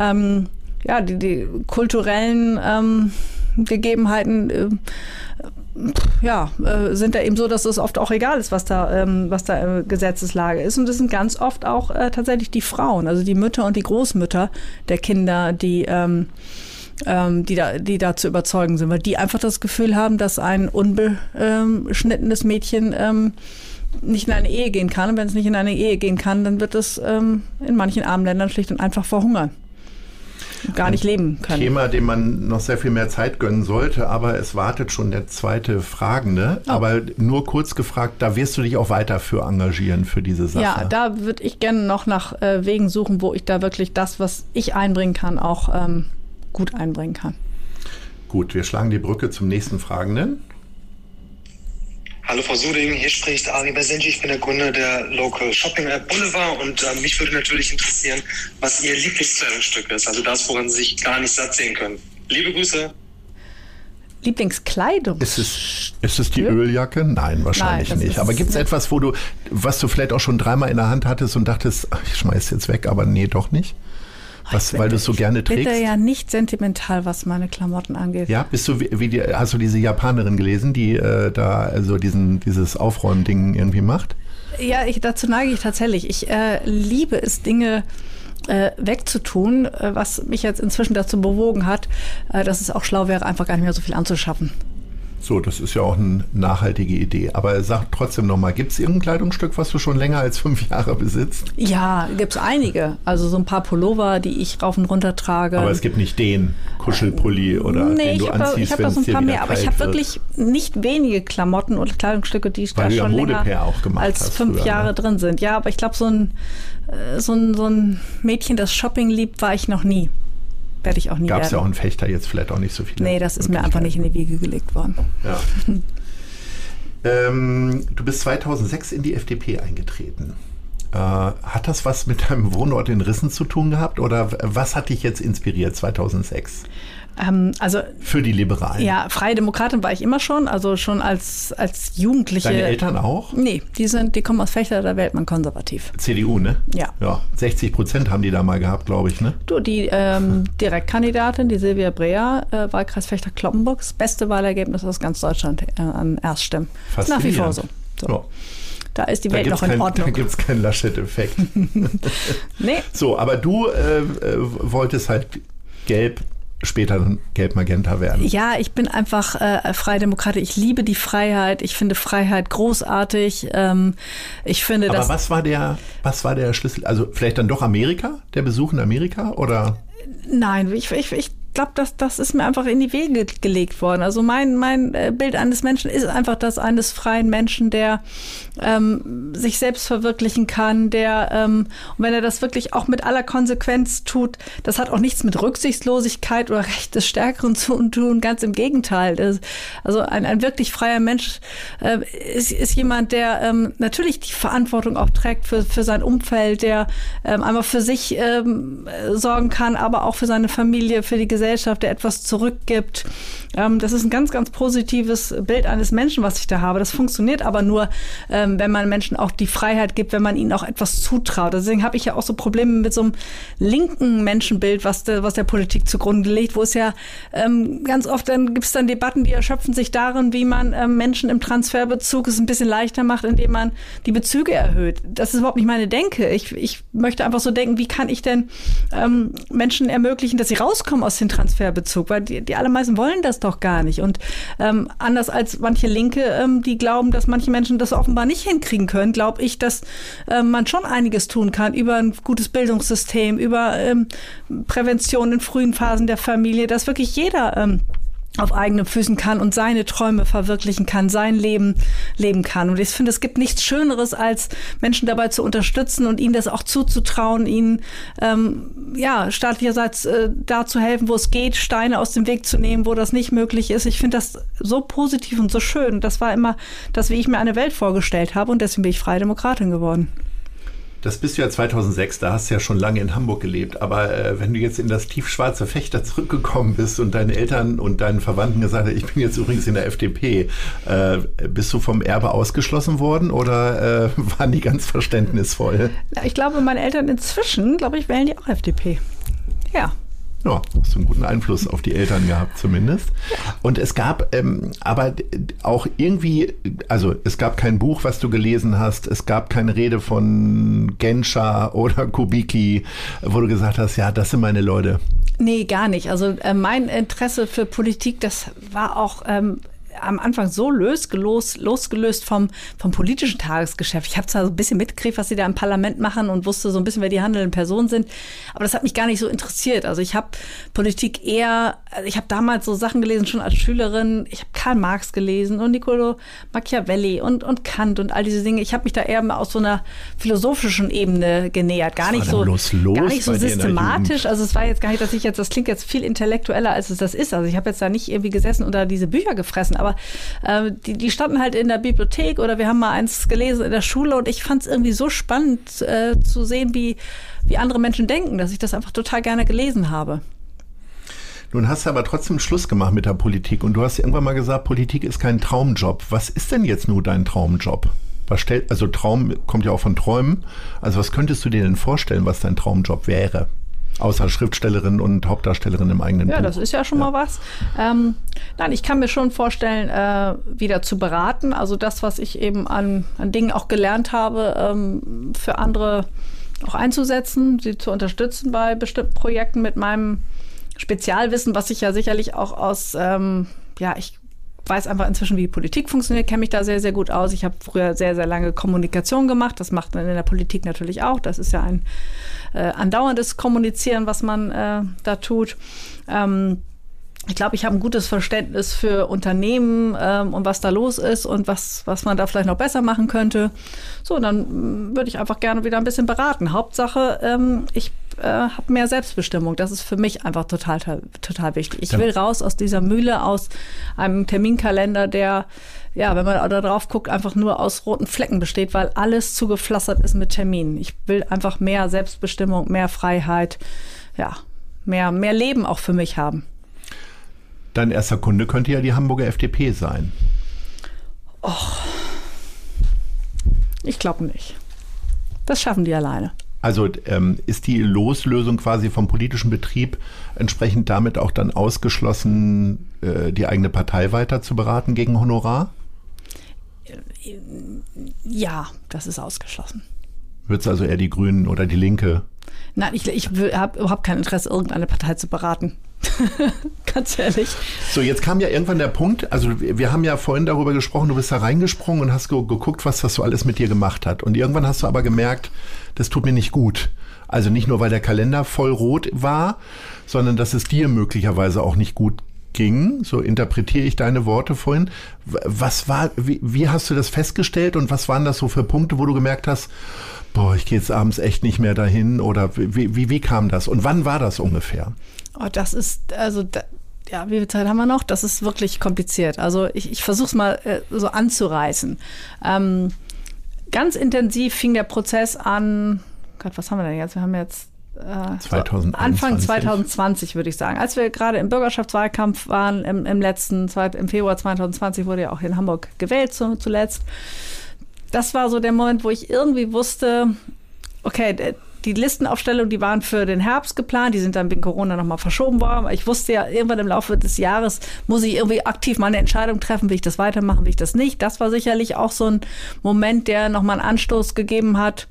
ähm, ja, die, die kulturellen ähm, Gegebenheiten äh, ja, äh, sind da eben so, dass es oft auch egal ist, was da, ähm, was da äh, Gesetzeslage ist. Und das sind ganz oft auch äh, tatsächlich die Frauen, also die Mütter und die Großmütter der Kinder, die ähm, ähm, die, da, die da zu überzeugen sind, weil die einfach das Gefühl haben, dass ein unbeschnittenes Mädchen ähm, nicht in eine Ehe gehen kann. Und wenn es nicht in eine Ehe gehen kann, dann wird es ähm, in manchen armen Ländern schlicht und einfach verhungern. Gar nicht leben können. Thema, dem man noch sehr viel mehr Zeit gönnen sollte, aber es wartet schon der zweite Fragende. Oh. Aber nur kurz gefragt, da wirst du dich auch weiter für engagieren, für diese Sache. Ja, da würde ich gerne noch nach äh, Wegen suchen, wo ich da wirklich das, was ich einbringen kann, auch ähm, gut einbringen kann. Gut, wir schlagen die Brücke zum nächsten Fragenden. Hallo Frau Suding, hier spricht Ari Besenji, ich bin der Gründer der Local Shopping App Boulevard und äh, mich würde natürlich interessieren, was Ihr Lieblingskleidungsstück ist, also das, woran Sie sich gar nicht satt sehen können. Liebe Grüße. Lieblingskleidung. Ist es, ist es die Öljacke? Nein, wahrscheinlich Nein, nicht. Aber gibt es etwas, wo du, was du vielleicht auch schon dreimal in der Hand hattest und dachtest, ach, ich schmeiß jetzt weg, aber nee, doch nicht? Was, weil du es so gerne trägst? ja nicht sentimental, was meine Klamotten angeht. Ja, bist du wie, wie die, hast du diese Japanerin gelesen, die äh, da also diesen dieses Aufräumding irgendwie macht? Ja, ich, dazu neige ich tatsächlich. Ich äh, liebe es, Dinge äh, wegzutun, äh, was mich jetzt inzwischen dazu bewogen hat, äh, dass es auch schlau wäre, einfach gar nicht mehr so viel anzuschaffen. So, das ist ja auch eine nachhaltige Idee. Aber sag trotzdem nochmal, gibt es irgendein Kleidungsstück, was du schon länger als fünf Jahre besitzt? Ja, gibt's einige. Also so ein paar Pullover, die ich rauf und runter trage. Aber es gibt nicht den Kuschelpulli oder nee, den du ich habe anziehst, ich hab wenn so es ein paar mehr, aber ich habe wirklich nicht wenige Klamotten oder Kleidungsstücke, die Weil da schon länger auch gemacht als fünf früher, Jahre ne? drin sind. Ja, aber ich glaube, so ein, äh, so, ein, so ein Mädchen, das Shopping liebt, war ich noch nie. Werde ich auch nie Gab es ja auch einen Fechter jetzt vielleicht auch nicht so viele. nee, das ist mir einfach nicht in die Wiege gelegt worden. Ja. ähm, du bist 2006 in die FDP eingetreten. Äh, hat das was mit deinem Wohnort in Rissen zu tun gehabt oder was hat dich jetzt inspiriert 2006 Ähm, also für die Liberalen? ja, Freie Demokratin war ich immer schon, also schon als, als Jugendliche. Deine Eltern auch? Nee, die sind, die kommen aus Fechter, da wählt man konservativ. CDU, ne? Ja. Ja, 60 Prozent haben die da mal gehabt, glaube ich, ne? Du, die ähm, Direktkandidatin, die Silvia Brea, äh, Wahlkreis Fechter-Kloppenburg, das beste Wahlergebnis aus ganz Deutschland äh, an Erststimmen. Nach wie vor so. so. Ja. Da ist die Welt gibt es noch in kein, da Ordnung. gibt's keinen Laschet-Effekt. Nee, so, aber du äh, äh, wolltest halt gelb, später dann gelb-magenta werden. ja, ich bin einfach äh, Freie Demokratin. Ich liebe die Freiheit. Ich finde Freiheit großartig. Ähm, ich finde, Aber was war der, was war der Schlüssel? Also vielleicht dann doch Amerika, der Besuch in Amerika oder? Nein, ich, ich, ich glaube, das, das ist mir einfach in die Wege gelegt worden. Also mein, mein äh, Bild eines Menschen ist einfach das eines freien Menschen, der ähm, sich selbst verwirklichen kann, der, ähm, und wenn er das wirklich auch mit aller Konsequenz tut, das hat auch nichts mit Rücksichtslosigkeit oder Recht des Stärkeren zu tun, ganz im Gegenteil. Das, also ein, ein wirklich freier Mensch äh, ist, ist jemand, der ähm, natürlich die Verantwortung auch trägt für, für sein Umfeld, der ähm, einmal für sich ähm, äh, sorgen kann, aber auch für seine Familie, für die Gesellschaft, der etwas zurückgibt. Ähm, das ist ein ganz, ganz positives Bild eines Menschen, was ich da habe. Das funktioniert aber nur, ähm, wenn man Menschen auch die Freiheit gibt, wenn man ihnen auch etwas zutraut. Deswegen habe ich ja auch so Probleme mit so einem linken Menschenbild, was der, was der Politik zugrunde liegt, wo es ja ähm, ganz oft dann gibt es dann Debatten, die erschöpfen sich darin, wie man ähm, Menschen im Transferbezug es ein bisschen leichter macht, indem man die Bezüge erhöht. Das ist überhaupt nicht meine Denke. Ich, ich möchte einfach so denken, wie kann ich denn ähm, Menschen ermöglichen, dass sie rauskommen aus dem Transferbezug, weil die, die allermeisten wollen das doch gar nicht. Und ähm, anders als manche Linke, ähm, die glauben, dass manche Menschen das offenbar nicht hinkriegen können, glaube ich, dass ähm, man schon einiges tun kann über ein gutes Bildungssystem, über ähm, Prävention in frühen Phasen der Familie, dass wirklich jeder ähm, auf eigenen Füßen kann und seine Träume verwirklichen kann, sein Leben leben kann. Und ich finde, es gibt nichts Schöneres, als Menschen dabei zu unterstützen und ihnen das auch zuzutrauen, ihnen ähm, ja staatlicherseits äh, da zu helfen, wo es geht, Steine aus dem Weg zu nehmen, wo das nicht möglich ist. Ich finde das so positiv und so schön. Das war immer das, wie ich mir eine Welt vorgestellt habe und deswegen bin ich Freie Demokratin geworden. Das bist du ja 2006, da hast du ja schon lange in Hamburg gelebt. Aber äh, wenn du jetzt in das tiefschwarze Fechter zurückgekommen bist und deine Eltern und deinen Verwandten gesagt haben, ich bin jetzt übrigens in der FDP, äh, bist du vom Erbe ausgeschlossen worden oder äh, waren die ganz verständnisvoll? Ich glaube, meine Eltern inzwischen, glaube ich, wählen die auch FDP. Ja. Ja, hast du einen guten Einfluss auf die Eltern gehabt zumindest. Und es gab ähm, aber auch irgendwie, also es gab kein Buch, was du gelesen hast, es gab keine Rede von Genscher oder Kubicki, wo du gesagt hast, ja, das sind meine Leute. Nee, gar nicht. Also äh, mein Interesse für Politik, das war auch ähm, am Anfang so losgelöst, losgelöst vom, vom politischen Tagesgeschäft. Ich habe zwar so ein bisschen mitgekriegt, was sie da im Parlament machen und wusste so ein bisschen, wer die handelnden Personen sind, aber das hat mich gar nicht so interessiert. Also ich habe Politik eher, also ich habe damals so Sachen gelesen, schon als Schülerin. Ich habe Karl Marx gelesen und Niccolo Machiavelli und, und Kant und all diese Dinge. Ich habe mich da eher mal aus so einer philosophischen Ebene genähert. Gar nicht so, gar nicht so systematisch. Also es war jetzt gar nicht, dass ich jetzt, das klingt jetzt viel intellektueller, als es das ist. Also ich habe jetzt da nicht irgendwie gesessen oder diese Bücher gefressen, aber äh, die, die standen halt in der Bibliothek oder wir haben mal eins gelesen in der Schule und ich fand es irgendwie so spannend äh, zu sehen, wie, wie andere Menschen denken, dass ich das einfach total gerne gelesen habe. Nun hast du aber trotzdem Schluss gemacht mit der Politik und du hast irgendwann mal gesagt, Politik ist kein Traumjob. Was ist denn jetzt nur dein Traumjob? Was stellt, also Traum kommt ja auch von Träumen. Also was könntest du dir denn vorstellen, was dein Traumjob wäre? Außer Schriftstellerin und Hauptdarstellerin im eigenen ja, Buch. Ja, das ist ja schon ja. mal was. Ähm, nein, ich kann mir schon vorstellen, äh, wieder zu beraten. Also das, was ich eben an, an Dingen auch gelernt habe, ähm, für andere auch einzusetzen, sie zu unterstützen bei bestimmten Projekten mit meinem Spezialwissen, was ich ja sicherlich auch aus, ähm, ja, ich weiß einfach inzwischen, wie Politik funktioniert, kenne mich da sehr, sehr gut aus. Ich habe früher sehr, sehr lange Kommunikation gemacht. Das macht man in der Politik natürlich auch. Das ist ja ein äh, andauerndes Kommunizieren, was man äh, da tut. Ähm, ich glaube, ich habe ein gutes Verständnis für Unternehmen ähm, und was da los ist und was, was man da vielleicht noch besser machen könnte. So, dann mm, würde ich einfach gerne wieder ein bisschen beraten. Hauptsache, ähm, ich äh, habe mehr Selbstbestimmung. Das ist für mich einfach total, total wichtig. Ich will raus aus dieser Mühle, aus einem Terminkalender, der, ja, wenn man da drauf guckt, einfach nur aus roten Flecken besteht, weil alles zugepflastert ist mit Terminen. Ich will einfach mehr Selbstbestimmung, mehr Freiheit, ja, mehr, mehr Leben auch für mich haben. Dein erster Kunde könnte ja die Hamburger FDP sein. Och, ich glaube nicht. Das schaffen die alleine. Also ähm, ist die Loslösung quasi vom politischen Betrieb entsprechend damit auch dann ausgeschlossen, äh, die eigene Partei weiter zu beraten gegen Honorar? Ja, das ist ausgeschlossen. Wird es also eher die Grünen oder die Linke? Nein, ich, ich habe überhaupt kein Interesse, irgendeine Partei zu beraten. Ganz ehrlich. So, jetzt kam ja irgendwann der Punkt, also wir haben ja vorhin darüber gesprochen, du bist da reingesprungen und hast geguckt, was das so alles mit dir gemacht hat. Und irgendwann hast du aber gemerkt, das tut mir nicht gut. Also nicht nur, weil der Kalender voll rot war, sondern dass es dir möglicherweise auch nicht gut ging. So interpretiere ich deine Worte vorhin. Was war, wie, wie hast du das festgestellt und was waren das so für Punkte, wo du gemerkt hast, boah, ich gehe jetzt abends echt nicht mehr dahin oder wie, wie, wie kam das und wann war das ungefähr? Oh, das ist, also, da, ja, wie viel Zeit haben wir noch? Das ist wirklich kompliziert. Also ich, ich versuche es mal äh, so anzureißen. Ähm, ganz intensiv fing der Prozess an, Gott, was haben wir denn jetzt? Wir haben jetzt äh, 2021. So Anfang 2020 würde ich sagen. Als wir gerade im Bürgerschaftswahlkampf waren, im, im letzten, im Februar 2020 wurde ja auch in Hamburg gewählt zu, zuletzt. Das war so der Moment, wo ich irgendwie wusste, okay, die Listenaufstellung, die waren für den Herbst geplant, die sind dann wegen Corona nochmal verschoben worden. Ich wusste ja, irgendwann im Laufe des Jahres muss ich irgendwie aktiv mal eine Entscheidung treffen, will ich das weitermachen, will ich das nicht. Das war sicherlich auch so ein Moment, der nochmal einen Anstoß gegeben hat,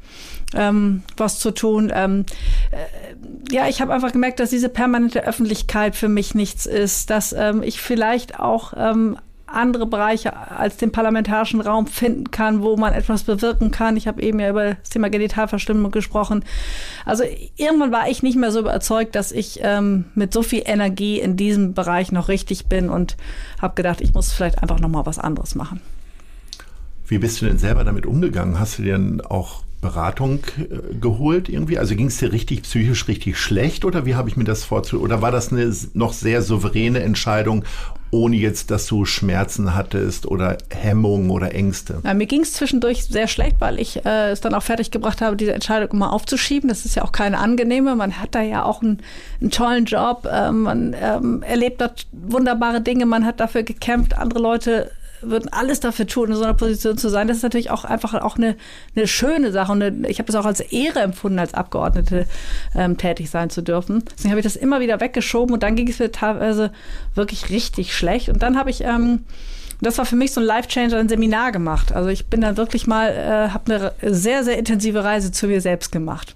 ähm, was zu tun. Ähm, äh, ja, ich habe einfach gemerkt, dass diese permanente Öffentlichkeit für mich nichts ist, dass ähm, ich vielleicht auch ähm, andere Bereiche als den parlamentarischen Raum finden kann, wo man etwas bewirken kann. Ich habe eben ja über das Thema Genitalverstimmung gesprochen. Also irgendwann war ich nicht mehr so überzeugt, dass ich ähm, mit so viel Energie in diesem Bereich noch richtig bin und habe gedacht, ich muss vielleicht einfach noch mal was anderes machen. Wie bist du denn selber damit umgegangen? Hast du dir denn auch Beratung äh, geholt irgendwie? Also ging es dir richtig psychisch richtig schlecht oder wie habe ich mir das vorzustellen? Oder war das eine noch sehr souveräne Entscheidung, ohne jetzt, dass du Schmerzen hattest oder Hemmungen oder Ängste? Ja, mir ging es zwischendurch sehr schlecht, weil ich äh, es dann auch fertig gebracht habe, diese Entscheidung mal aufzuschieben. Das ist ja auch keine angenehme. Man hat da ja auch einen, einen tollen Job. Äh, man ähm, erlebt dort wunderbare Dinge. Man hat dafür gekämpft. Andere Leute würden alles dafür tun, in so einer Position zu sein. Das ist natürlich auch einfach auch eine, eine schöne Sache. Und eine, ich habe es auch als Ehre empfunden, als Abgeordnete ähm, tätig sein zu dürfen. Deswegen habe ich das immer wieder weggeschoben und dann ging es mir teilweise wirklich richtig schlecht. Und dann habe ich ähm, das war für mich so ein Life-Changer, ein Seminar gemacht. Also ich bin dann wirklich mal, äh, habe eine sehr, sehr intensive Reise zu mir selbst gemacht.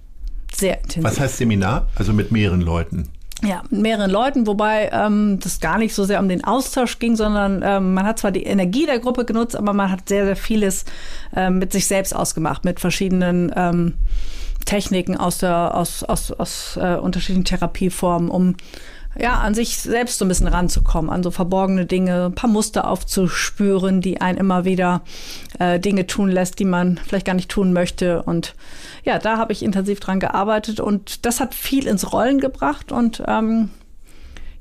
Sehr intensiv. Was heißt Seminar? Also mit mehreren Leuten? Ja, mit mehreren Leuten, wobei ähm, das gar nicht so sehr um den Austausch ging, sondern ähm, man hat zwar die Energie der Gruppe genutzt, aber man hat sehr, sehr vieles ähm, mit sich selbst ausgemacht, mit verschiedenen ähm, Techniken aus, der, aus, aus, aus äh, unterschiedlichen Therapieformen, um ja, an sich selbst so ein bisschen ranzukommen, an so verborgene Dinge, ein paar Muster aufzuspüren, die einen immer wieder äh, Dinge tun lässt, die man vielleicht gar nicht tun möchte. Und ja, da habe ich intensiv dran gearbeitet und das hat viel ins Rollen gebracht und ähm,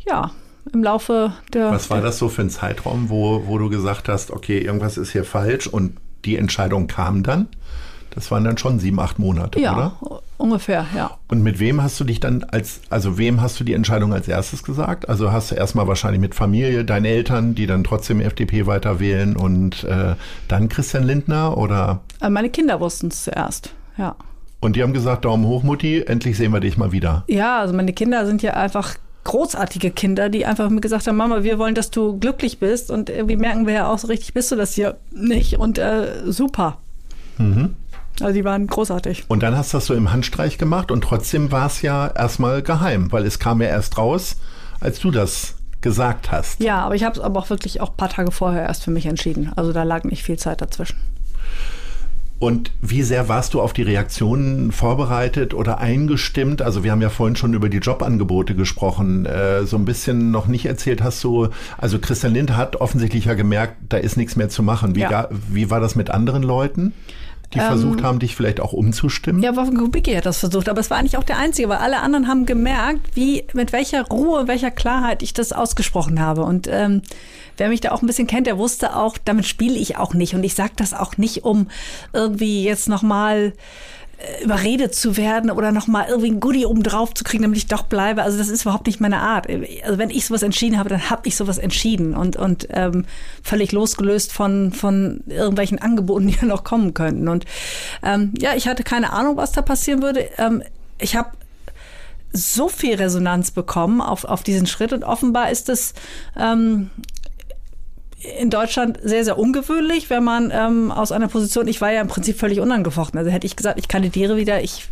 ja, im Laufe der. Was war das so für ein Zeitraum, wo, wo du gesagt hast, okay, irgendwas ist hier falsch und die Entscheidung kam dann? Das waren dann schon sieben, acht Monate, ja, oder? Ungefähr, ja. Und mit wem hast du dich dann als, also wem hast du die Entscheidung als erstes gesagt? Also hast du erstmal wahrscheinlich mit Familie, deinen Eltern, die dann trotzdem FDP weiter wählen und äh, dann Christian Lindner oder? Äh, meine Kinder wussten es zuerst, ja. Und die haben gesagt, Daumen hoch, Mutti, endlich sehen wir dich mal wieder. Ja, also meine Kinder sind ja einfach großartige Kinder, die einfach mir gesagt haben, Mama, wir wollen, dass du glücklich bist. Und irgendwie merken wir ja auch so richtig, bist du das hier nicht. Und äh, super. Mhm. Also die waren großartig. Und dann hast du das so im Handstreich gemacht und trotzdem war es ja erstmal geheim, weil es kam ja erst raus, als du das gesagt hast. Ja, aber ich habe es aber auch wirklich auch ein paar Tage vorher erst für mich entschieden. Also da lag nicht viel Zeit dazwischen. Und wie sehr warst du auf die Reaktionen vorbereitet oder eingestimmt? Also wir haben ja vorhin schon über die Jobangebote gesprochen. Äh, so ein bisschen noch nicht erzählt hast du, also Christian Lind hat offensichtlich ja gemerkt, da ist nichts mehr zu machen. Wie, ja. gar, wie war das mit anderen Leuten? Die ähm, versucht haben, dich vielleicht auch umzustimmen? Ja, Wolfgang Kubicki hat das versucht, aber es war eigentlich auch der Einzige, weil alle anderen haben gemerkt, wie, mit welcher Ruhe, welcher Klarheit ich das ausgesprochen habe. Und ähm, wer mich da auch ein bisschen kennt, der wusste auch, damit spiele ich auch nicht. Und ich sage das auch nicht, um irgendwie jetzt nochmal überredet zu werden oder nochmal irgendwie ein Goodie oben drauf zu kriegen, damit ich doch bleibe. Also das ist überhaupt nicht meine Art. Also wenn ich sowas entschieden habe, dann habe ich sowas entschieden und, und ähm, völlig losgelöst von, von irgendwelchen Angeboten, die ja noch kommen könnten. Und ähm, ja, ich hatte keine Ahnung, was da passieren würde. Ähm, ich habe so viel Resonanz bekommen auf, auf diesen Schritt und offenbar ist es ähm, in Deutschland sehr, sehr ungewöhnlich, wenn man ähm, aus einer Position, ich war ja im Prinzip völlig unangefochten. Also hätte ich gesagt, ich kandidiere wieder, ich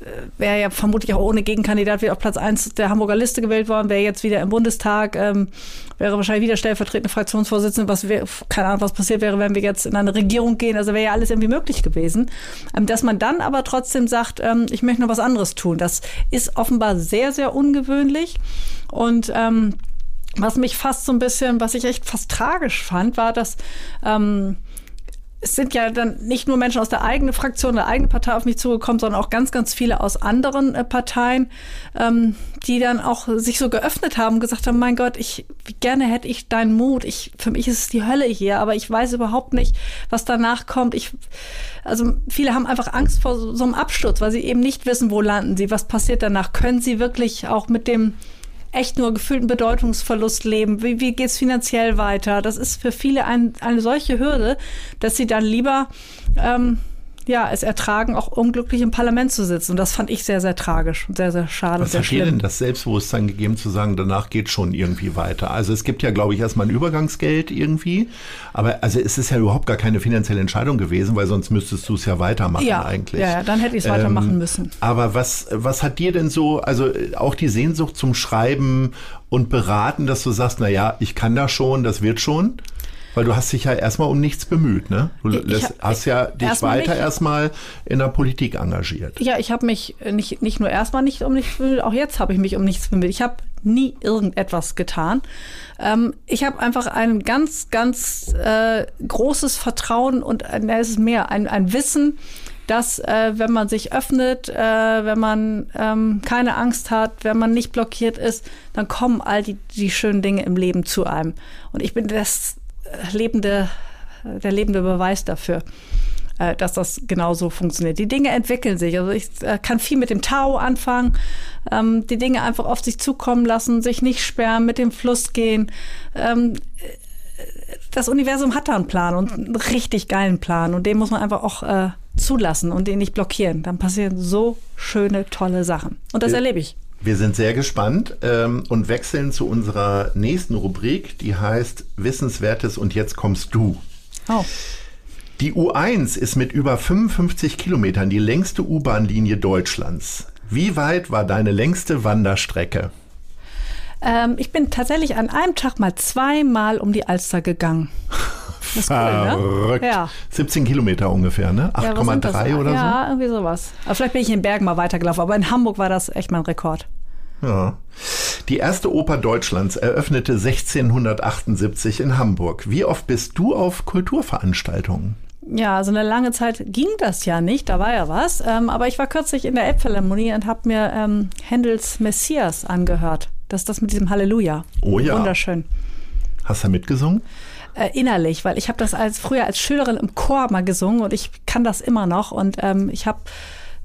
äh, wäre ja vermutlich auch ohne Gegenkandidat wieder auf Platz eins der Hamburger Liste gewählt worden, wäre jetzt wieder im Bundestag, ähm, wäre wahrscheinlich wieder stellvertretende Fraktionsvorsitzende, was wäre, keine Ahnung, was passiert wäre, wenn wir jetzt in eine Regierung gehen. Also wäre ja alles irgendwie möglich gewesen. Ähm, dass man dann aber trotzdem sagt, ähm, ich möchte noch was anderes tun, das ist offenbar sehr, sehr ungewöhnlich. Und ähm, was mich fast so ein bisschen, was ich echt fast tragisch fand, war, dass ähm, es sind ja dann nicht nur Menschen aus der eigenen Fraktion, der eigenen Partei auf mich zugekommen, sondern auch ganz, ganz viele aus anderen äh, Parteien, ähm, die dann auch sich so geöffnet haben und gesagt haben, mein Gott, ich gerne hätte ich deinen Mut. Ich, für mich ist es die Hölle hier, aber ich weiß überhaupt nicht, was danach kommt. Ich, also viele haben einfach Angst vor so, so einem Absturz, weil sie eben nicht wissen, wo landen sie, was passiert danach. Können sie wirklich auch mit dem echt nur gefühlten Bedeutungsverlust leben? Wie, wie geht es finanziell weiter? Das ist für viele ein, eine solche Hürde, dass sie dann lieber ähm, ja, es ertragen, auch unglücklich im Parlament zu sitzen. Und das fand ich sehr, sehr tragisch und sehr, sehr schade. Was sehr hat dir denn das Selbstbewusstsein gegeben, zu sagen, danach geht schon irgendwie weiter? Also es gibt ja, glaube ich, erstmal ein Übergangsgeld irgendwie. Aber also es ist ja überhaupt gar keine finanzielle Entscheidung gewesen, weil sonst müsstest du es ja weitermachen ja, eigentlich. Ja, dann hätte ich es weitermachen ähm, müssen. Aber was, was hat dir denn so, also auch die Sehnsucht zum Schreiben und Beraten, dass du sagst, na ja, ich kann das schon, das wird schon? Weil du hast dich ja erstmal um nichts bemüht, ne? Du lässt, hab, hast ja dich erst weiter erstmal in der Politik engagiert. Ja, ich habe mich nicht, nicht nur erstmal nicht um nichts bemüht, auch jetzt habe ich mich um nichts bemüht. Ich habe nie irgendetwas getan. Ähm, ich habe einfach ein ganz, ganz äh, großes Vertrauen und äh, es ist mehr, ein, ein Wissen, dass äh, wenn man sich öffnet, äh, wenn man ähm, keine Angst hat, wenn man nicht blockiert ist, dann kommen all die, die schönen Dinge im Leben zu einem. Und ich bin das lebende, der lebende Beweis dafür äh, dass das genauso funktioniert. Die Dinge entwickeln sich. Also ich äh, kann viel mit dem Tau anfangen, ähm, die Dinge einfach auf sich zukommen lassen, sich nicht sperren, mit dem Fluss gehen. Ähm, das Universum hat da einen Plan und einen richtig geilen Plan und den muss man einfach auch äh, zulassen und den nicht blockieren. Dann passieren so schöne, tolle Sachen. Und das erlebe ich. Wir sind sehr gespannt ähm, und wechseln zu unserer nächsten Rubrik, die heißt Wissenswertes und jetzt kommst du. Oh. Die U1 ist mit über 55 Kilometern die längste U-Bahn-Linie Deutschlands. Wie weit war deine längste Wanderstrecke? Ähm, ich bin tatsächlich an einem Tag mal zweimal um die Alster gegangen. Das ist Verrückt. Cool, ne? ja. 17 Kilometer ungefähr, ne? 8,3 ja, oder ja, so? Ja, irgendwie sowas. Aber vielleicht bin ich in Bergen mal weitergelaufen, aber in Hamburg war das echt mein Rekord. Ja. Die erste Oper Deutschlands eröffnete 1678 in Hamburg. Wie oft bist du auf Kulturveranstaltungen? Ja, so eine lange Zeit ging das ja nicht, da war ja was. Ähm, aber ich war kürzlich in der Elbphilharmonie und habe mir ähm, Händels Messias angehört. Das ist das mit diesem Halleluja. Oh ja. Wunderschön. Hast du mitgesungen? Äh, innerlich, weil ich habe das als früher als Schülerin im Chor mal gesungen und ich kann das immer noch und ähm, ich habe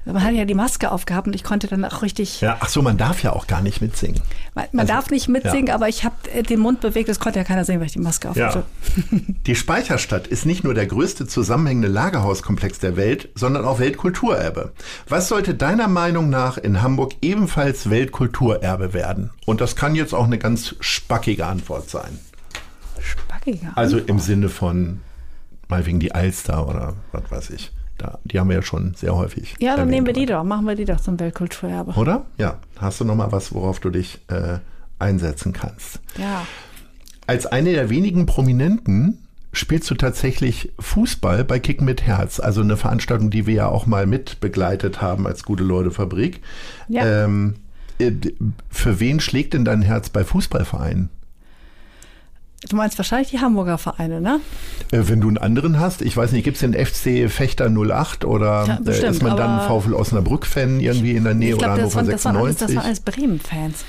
man hat ja die Maske aufgehabt und ich konnte dann auch richtig. Ja, ach so, man darf ja auch gar nicht mitsingen. Man, man Also, darf nicht mitsingen, ja. aber ich habe den Mund bewegt, das konnte ja keiner sehen, weil ich die Maske aufhatte. Die Speicherstadt ist nicht nur der größte zusammenhängende Lagerhauskomplex der Welt, sondern auch Weltkulturerbe. Was sollte deiner Meinung nach in Hamburg ebenfalls Weltkulturerbe werden? Und das kann jetzt auch eine ganz spackige Antwort sein. Spackiger. Also im Sinne von, mal wegen die Alster oder was weiß ich. Da, die haben wir ja schon sehr häufig. ja, dann nehmen wir die doch, machen wir die doch zum Weltkulturerbe. Oder? Ja. Hast du noch mal was, worauf du dich äh, einsetzen kannst? Ja. Als eine der wenigen Prominenten spielst du tatsächlich Fußball bei Kick mit Herz, also eine Veranstaltung, die wir ja auch mal mit begleitet haben als Gute Leute Fabrik. Ja. Ähm, äh, für wen schlägt denn dein Herz bei Fußballvereinen? Du meinst wahrscheinlich die Hamburger Vereine, ne? Äh, Wenn du einen anderen hast, ich weiß nicht, gibt es den FC Fechter 08 oder Ja, äh, bestimmt, ist man dann VfL Osnabrück-Fan irgendwie in der Nähe ich glaube, oder das, Hannover das, waren alles- 96? das waren alles Bremen-Fans.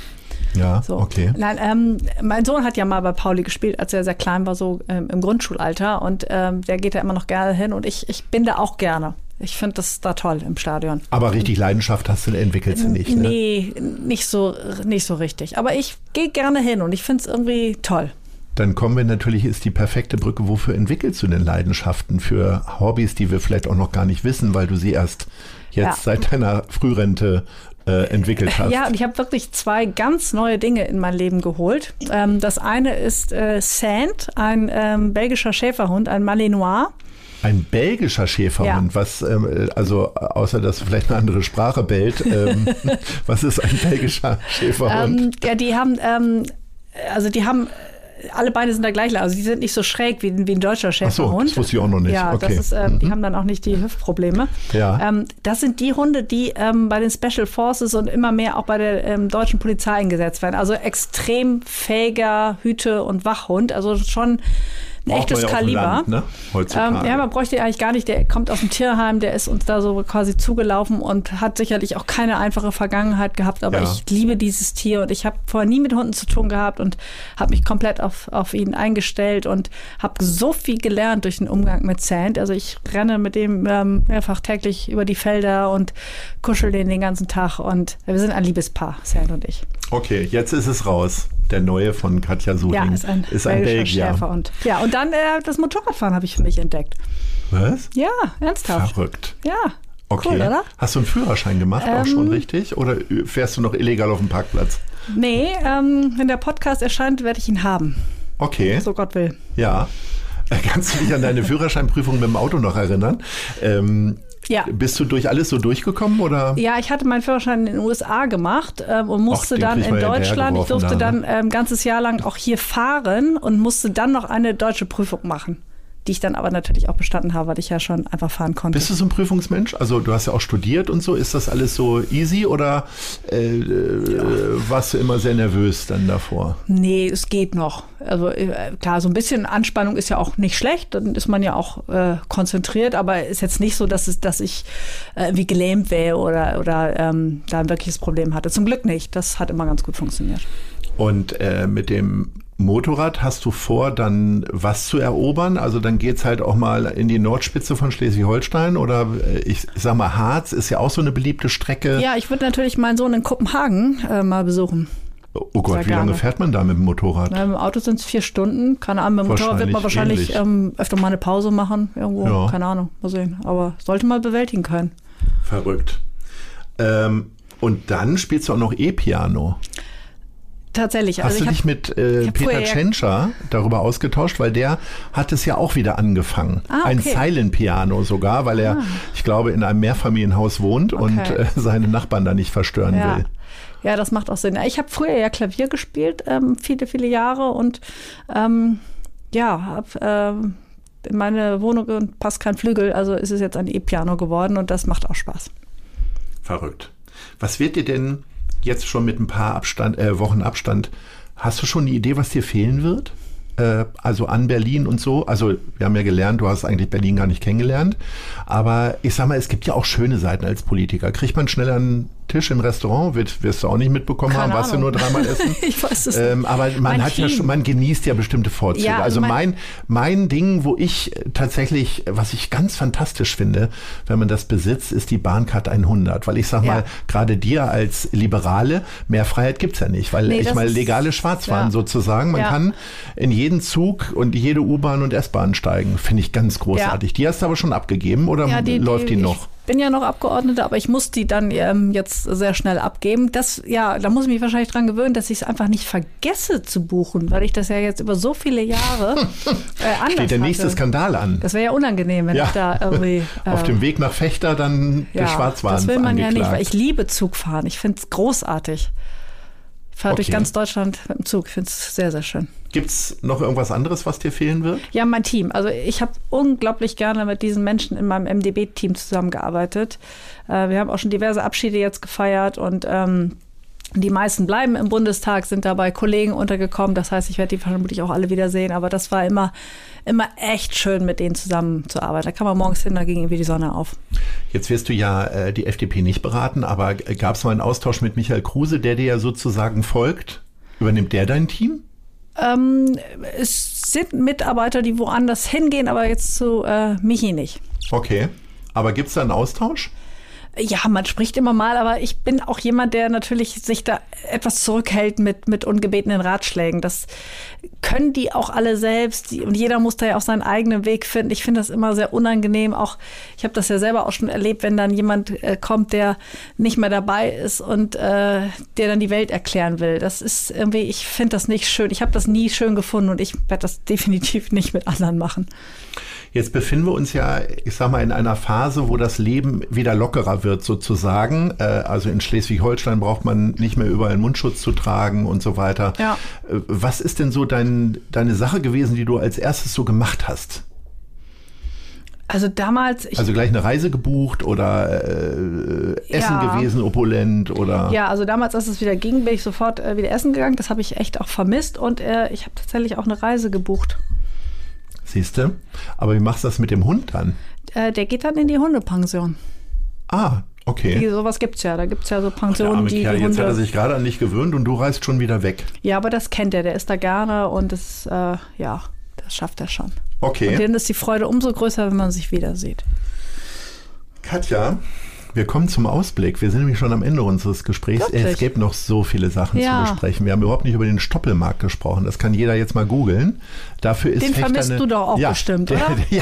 ja, So. okay. Nein, ähm, mein Sohn hat ja mal bei Pauli gespielt, als er sehr klein war, so ähm, im Grundschulalter. Und ähm, der geht da immer noch gerne hin. Und ich, ich bin da auch gerne. Ich finde das da toll im Stadion. Aber richtig Leidenschaft hast du entwickelt sie nicht, ne? Nee, nicht so, nicht so richtig. Aber ich gehe gerne hin und ich finde es irgendwie toll. Dann kommen wir natürlich, ist die perfekte Brücke, wofür entwickelst du denn Leidenschaften für Hobbys, die wir vielleicht auch noch gar nicht wissen, weil du sie erst jetzt Ja. seit deiner Frührente äh, entwickelt hast? Ja, und ich habe wirklich zwei ganz neue Dinge in mein Leben geholt. Ähm, das eine ist äh, Sand, ein ähm, belgischer Schäferhund, ein Malinois. Ein belgischer Schäferhund, Ja. was, ähm, äh, also außer dass du vielleicht eine andere Sprache bellt, ähm, was ist ein belgischer Schäferhund? Ähm, ja, die haben, ähm, also die haben, alle Beine sind da gleich lang. Also die sind nicht so schräg wie, ein- wie ein deutscher Ach so, Schäferhund. das wusste ich auch noch nicht. Ja, okay. das ist, ähm, die haben dann auch nicht die Hüftprobleme. Ja. Ähm, das sind die Hunde, die ähm, bei den Special Forces und immer mehr auch bei der ähm, deutschen Polizei eingesetzt werden. Also extrem fähiger Hüte- und Wachhund. Also schon ein Braucht echtes ja Kaliber. Land, ne? Heutzutage. Ähm, ja, man bräuchte ihn eigentlich gar nicht. Der kommt aus dem Tierheim, der ist uns da so quasi zugelaufen und hat sicherlich auch keine einfache Vergangenheit gehabt. Aber Ja. ich liebe dieses Tier und ich habe vorher nie mit Hunden zu tun gehabt und habe mich komplett auf, auf ihn eingestellt und habe so viel gelernt durch den Umgang mit Sand. Also ich renne mit dem ähm, mehrfach täglich über die Felder und kuschel den den ganzen Tag und wir sind ein Liebespaar, Sand und ich. Okay, jetzt ist es raus. Der neue von Katja Suding Ja, ist ein, ist ein Belgier. Schäfer. Und, ja, und dann äh, das Motorradfahren habe ich für mich entdeckt. Was? Ja, ernsthaft. Verrückt. Ja. Okay. Cool, oder? Hast du einen Führerschein gemacht, auch schon Ähm, richtig? Oder fährst du noch illegal auf dem Parkplatz? Nee, ähm, wenn der Podcast erscheint, werde ich ihn haben. Okay. So Gott will. Ja. Kannst du dich an deine Führerscheinprüfung mit dem Auto noch erinnern? Ähm, Ja. Bist du durch alles so durchgekommen oder? Ja, ich hatte meinen Führerschein in den USA gemacht ähm, und musste den dann in Deutschland, ich durfte da, dann ne? ein ähm, ganzes Jahr lang auch hier fahren und musste dann noch eine deutsche Prüfung machen, die ich dann aber natürlich auch bestanden habe, weil ich ja schon einfach fahren konnte. Bist du so ein Prüfungsmensch? Also du hast ja auch studiert und so. Ist das alles so easy oder äh, äh, warst du immer sehr nervös dann davor? Nee, es geht noch. Also äh, klar, so ein bisschen Anspannung ist ja auch nicht schlecht, dann ist man ja auch äh, konzentriert, aber ist jetzt nicht so, dass, es, dass ich äh, irgendwie gelähmt wäre oder, oder ähm, da ein wirkliches Problem hatte. Zum Glück nicht. Das hat immer ganz gut funktioniert. Und äh, mit dem Motorrad hast du vor, dann was zu erobern? Also dann geht's halt auch mal in die Nordspitze von Schleswig-Holstein oder äh, ich, ich sag mal, Harz ist ja auch so eine beliebte Strecke. Ja, ich würde natürlich meinen Sohn in Kopenhagen äh, mal besuchen. Oh Gott, Sehr wie lange fährt man da mit dem Motorrad? Na, im Auto sind es vier Stunden. Keine Ahnung, mit dem Motorrad wird man Wahrscheinlich ähm, öfter mal eine Pause machen. Irgendwo, Ja. keine Ahnung, mal sehen. Aber sollte man bewältigen können. Verrückt. Ähm, und dann spielst du auch noch E-Piano. Tatsächlich. Hast also du ich dich hab, mit äh, Peter Tschentscher darüber ausgetauscht, weil der hat es ja auch wieder angefangen. Ah, Ein okay. Ah. Silent Piano sogar, weil er, ich glaube, in einem Mehrfamilienhaus wohnt und Okay. äh, seine Nachbarn da nicht verstören ja. will. ja, das macht auch Sinn. Ich habe früher ja Klavier gespielt, ähm, viele, viele Jahre und ähm, ja, habe ähm, in meine Wohnung passt kein Flügel, also ist es jetzt ein E-Piano geworden und das macht auch Spaß. Verrückt. Was wird dir denn jetzt schon mit ein paar Abstand, äh, Wochen Abstand, hast du schon eine Idee, was dir fehlen wird? Äh, also an Berlin und so. Also wir haben ja gelernt, du hast eigentlich Berlin gar nicht kennengelernt. Aber ich sag mal, es gibt ja auch schöne Seiten als Politiker. Kriegt man schneller einen Tisch im Restaurant, wird, wirst du auch nicht mitbekommen Keine haben, warst du nur dreimal essen. Ich weiß es ähm, nicht. Aber man Mein hat ja Team. schon, man genießt ja bestimmte Vorzüge. Ja, also mein- mein, Ding, wo ich tatsächlich, was ich ganz fantastisch finde, wenn man das besitzt, ist die Bahncard 100. Weil ich sag Ja. mal, gerade dir als Liberale, mehr Freiheit gibt's ja nicht. Weil Nee, ich mal legale Schwarzfahren ja. sozusagen, man Ja. kann in jeden Zug und jede U-Bahn und S-Bahn steigen. Finde ich ganz großartig. Die hast du aber schon abgegeben oder läuft die, noch? Ich bin ja noch Abgeordnete, aber ich muss die dann ähm, jetzt sehr schnell abgeben. Das, ja, da muss ich mich wahrscheinlich dran gewöhnen, dass ich es einfach nicht vergesse zu buchen, weil ich das ja jetzt über so viele Jahre äh, anders Steht der nächste hatte. Skandal an. Das wäre ja unangenehm, wenn Ja. ich da irgendwie. Auf äh, dem Weg nach Fechter dann der ja, Schwarzwahn Das will man ja nicht, angeklagt. weil ich liebe Zugfahren. Ich finde es großartig. Ich fahre durch Okay. ganz Deutschland mit dem Zug. Ich finde es sehr, sehr schön. Gibt's noch irgendwas anderes, was dir fehlen wird? Ja, mein Team. Also ich habe unglaublich gerne mit diesen Menschen in meinem MDB-Team zusammengearbeitet. Äh, wir haben auch schon diverse Abschiede jetzt gefeiert und ähm, die meisten bleiben im Bundestag, sind dabei Kollegen untergekommen. Das heißt, ich werde die vermutlich auch alle wiedersehen. Aber das war immer, immer echt schön, mit denen zusammenzuarbeiten. Da kann man morgens hin, da ging irgendwie die Sonne auf. Jetzt wirst du ja äh, die FDP nicht beraten, aber gab es mal einen Austausch mit Michael Kruse, der dir ja sozusagen folgt? Übernimmt der dein Team? Ähm, es sind Mitarbeiter, die woanders hingehen, aber jetzt zu äh, Michi nicht. Okay. Aber gibt's da einen Austausch? Ja, man spricht immer mal, aber ich bin auch jemand, der natürlich sich da etwas zurückhält mit, mit ungebetenen Ratschlägen. Das können die auch alle selbst und jeder muss da ja auch seinen eigenen Weg finden. Ich finde das immer sehr unangenehm. Auch ich habe das ja selber auch schon erlebt, wenn dann jemand äh, kommt, der nicht mehr dabei ist und äh, der dann die Welt erklären will. Das ist irgendwie, ich finde das nicht schön. Ich habe das nie schön gefunden und ich werde das definitiv nicht mit anderen machen. Jetzt befinden wir uns ja, ich sag mal, in einer Phase, wo das Leben wieder lockerer wird sozusagen. Äh, also in Schleswig-Holstein braucht man nicht mehr überall Mundschutz zu tragen und so weiter. Ja. Äh, Was ist denn so dein, deine Sache gewesen, die du als erstes so gemacht hast? Also damals, ich Also gleich eine Reise gebucht oder äh, Essen Ja. gewesen, opulent oder Ja, also damals, als es wieder ging, bin ich sofort äh, wieder essen gegangen. Das habe ich echt auch vermisst und äh, ich habe tatsächlich auch eine Reise gebucht. Siehst du? Aber wie machst du das mit dem Hund dann? Äh, der geht dann in die Hundepension. Ah, Die, okay. sowas gibt's ja. Da gibt's ja so Der Pensionen, arme die Kerl, die jetzt hat er Hunde. sich gerade an dich gewöhnt und du reist schon wieder weg. Ja, aber das kennt er. Der ist da gerne und das, äh, ja, das schafft er schon. Und Okay. dann ist die Freude umso größer, wenn man sich wieder sieht. Katja, wir kommen zum Ausblick. Wir sind nämlich schon am Ende unseres Gesprächs. Wirklich? Es gibt noch so viele Sachen Ja. zu besprechen. Wir haben überhaupt nicht über den Stoppelmarkt gesprochen. Das kann jeder jetzt mal googeln. Dafür ist Den Fechter vermisst eine- du doch auch ja, bestimmt, der, oder? Ja,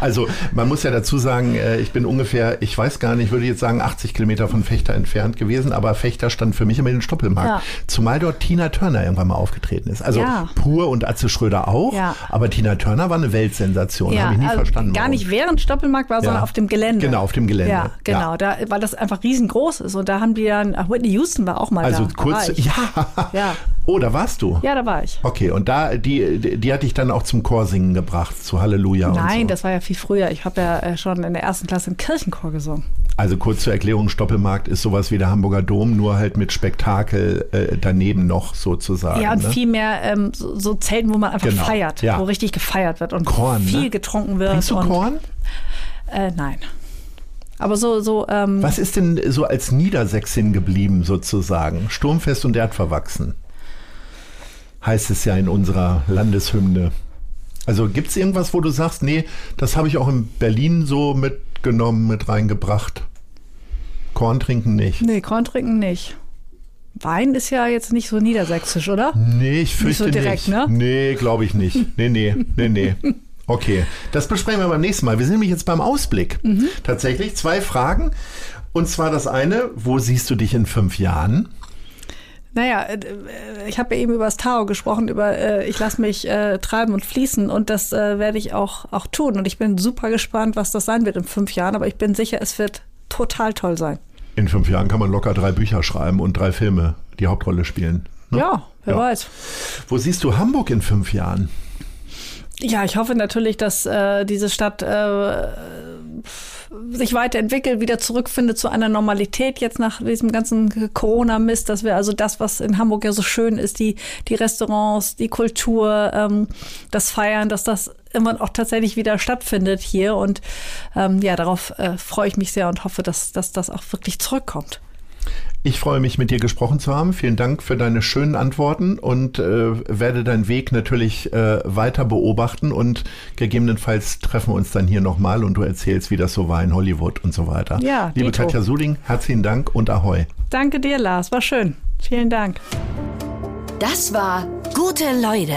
also man muss ja dazu sagen, äh, ich bin ungefähr, ich weiß gar nicht, ich würde jetzt sagen 80 Kilometer von Fechter entfernt gewesen, aber Fechter stand für mich immer den Stoppelmarkt. Ja. Zumal dort Tina Turner irgendwann mal aufgetreten ist. Also Ja. Pur und Atze Schröder auch, aber Tina Turner war eine Weltsensation. Habe ich nie also verstanden. gar warum. nicht während Stoppelmarkt war, sondern auf dem Gelände. Genau, auf dem Gelände. Ja, genau. Da, weil das einfach riesengroß ist. Und da haben die dann, Whitney Houston war auch mal Also da. Da kurz, ja. Ja. Oh, da warst du. Ja, da war ich. Okay, und da, die, die, die hat dich dann auch zum Chorsingen gebracht, zu Halleluja und Nein, so. das war ja viel früher. Ich habe ja äh, schon in der ersten Klasse im Kirchenchor gesungen. Also kurz zur Erklärung, Stoppelmarkt ist sowas wie der Hamburger Dom, nur halt mit Spektakel äh, daneben noch sozusagen. Ja, und ne? viel mehr ähm, so, so Zelten, wo man einfach Genau, feiert, ja. wo richtig gefeiert wird und Korn, viel ne? getrunken wird. Trinkst du Korn? Äh, nein. Aber so, so, ähm, Was ist denn so als Niedersächsin geblieben sozusagen? Sturmfest und erdverwachsen. Heißt es ja in unserer Landeshymne. Also gibt es irgendwas, wo du sagst, nee, das habe ich auch in Berlin so mitgenommen, mit reingebracht? Korn trinken nicht. nee, Korn trinken nicht. Wein ist ja jetzt nicht so niedersächsisch, oder? Nee, ich fürchte so direkt, ne? Nee, glaube ich nicht. Nee, nee, nee, nee. Okay, das besprechen wir beim nächsten Mal. Wir sind nämlich jetzt beim Ausblick. Mhm. Tatsächlich zwei Fragen. Und zwar das eine, wo siehst du dich in fünf Jahren? Naja, äh, ich habe ja eben über das Tao gesprochen, über äh, ich lasse mich äh, treiben und fließen und das äh, werde ich auch, auch tun. Und ich bin super gespannt, was das sein wird in fünf Jahren, aber ich bin sicher, es wird total toll sein. In fünf Jahren kann man locker drei Bücher schreiben und drei Filme die Hauptrolle spielen. ne? Ja, wer Ja. weiß. Wo siehst du Hamburg in fünf Jahren? Ja, ich hoffe natürlich, dass äh, diese Stadt äh, sich weiterentwickelt, wieder zurückfindet zu einer Normalität jetzt nach diesem ganzen Corona-Mist, dass wir also das, was in Hamburg ja so schön ist, die, die Restaurants, die Kultur, ähm, das Feiern, dass das irgendwann auch tatsächlich wieder stattfindet hier. Und ähm, ja, darauf äh, freue ich mich sehr und hoffe, dass, dass das auch wirklich zurückkommt. Ich freue mich, mit dir gesprochen zu haben. Vielen Dank für deine schönen Antworten und äh, werde deinen Weg natürlich äh, weiter beobachten und gegebenenfalls treffen wir uns dann hier nochmal und du erzählst, wie das so war in Hollywood und so weiter. Ja, Liebe dito. Katja Suling, herzlichen Dank und Ahoi. Danke dir, Lars. War schön. Vielen Dank. Das war Gute Leute.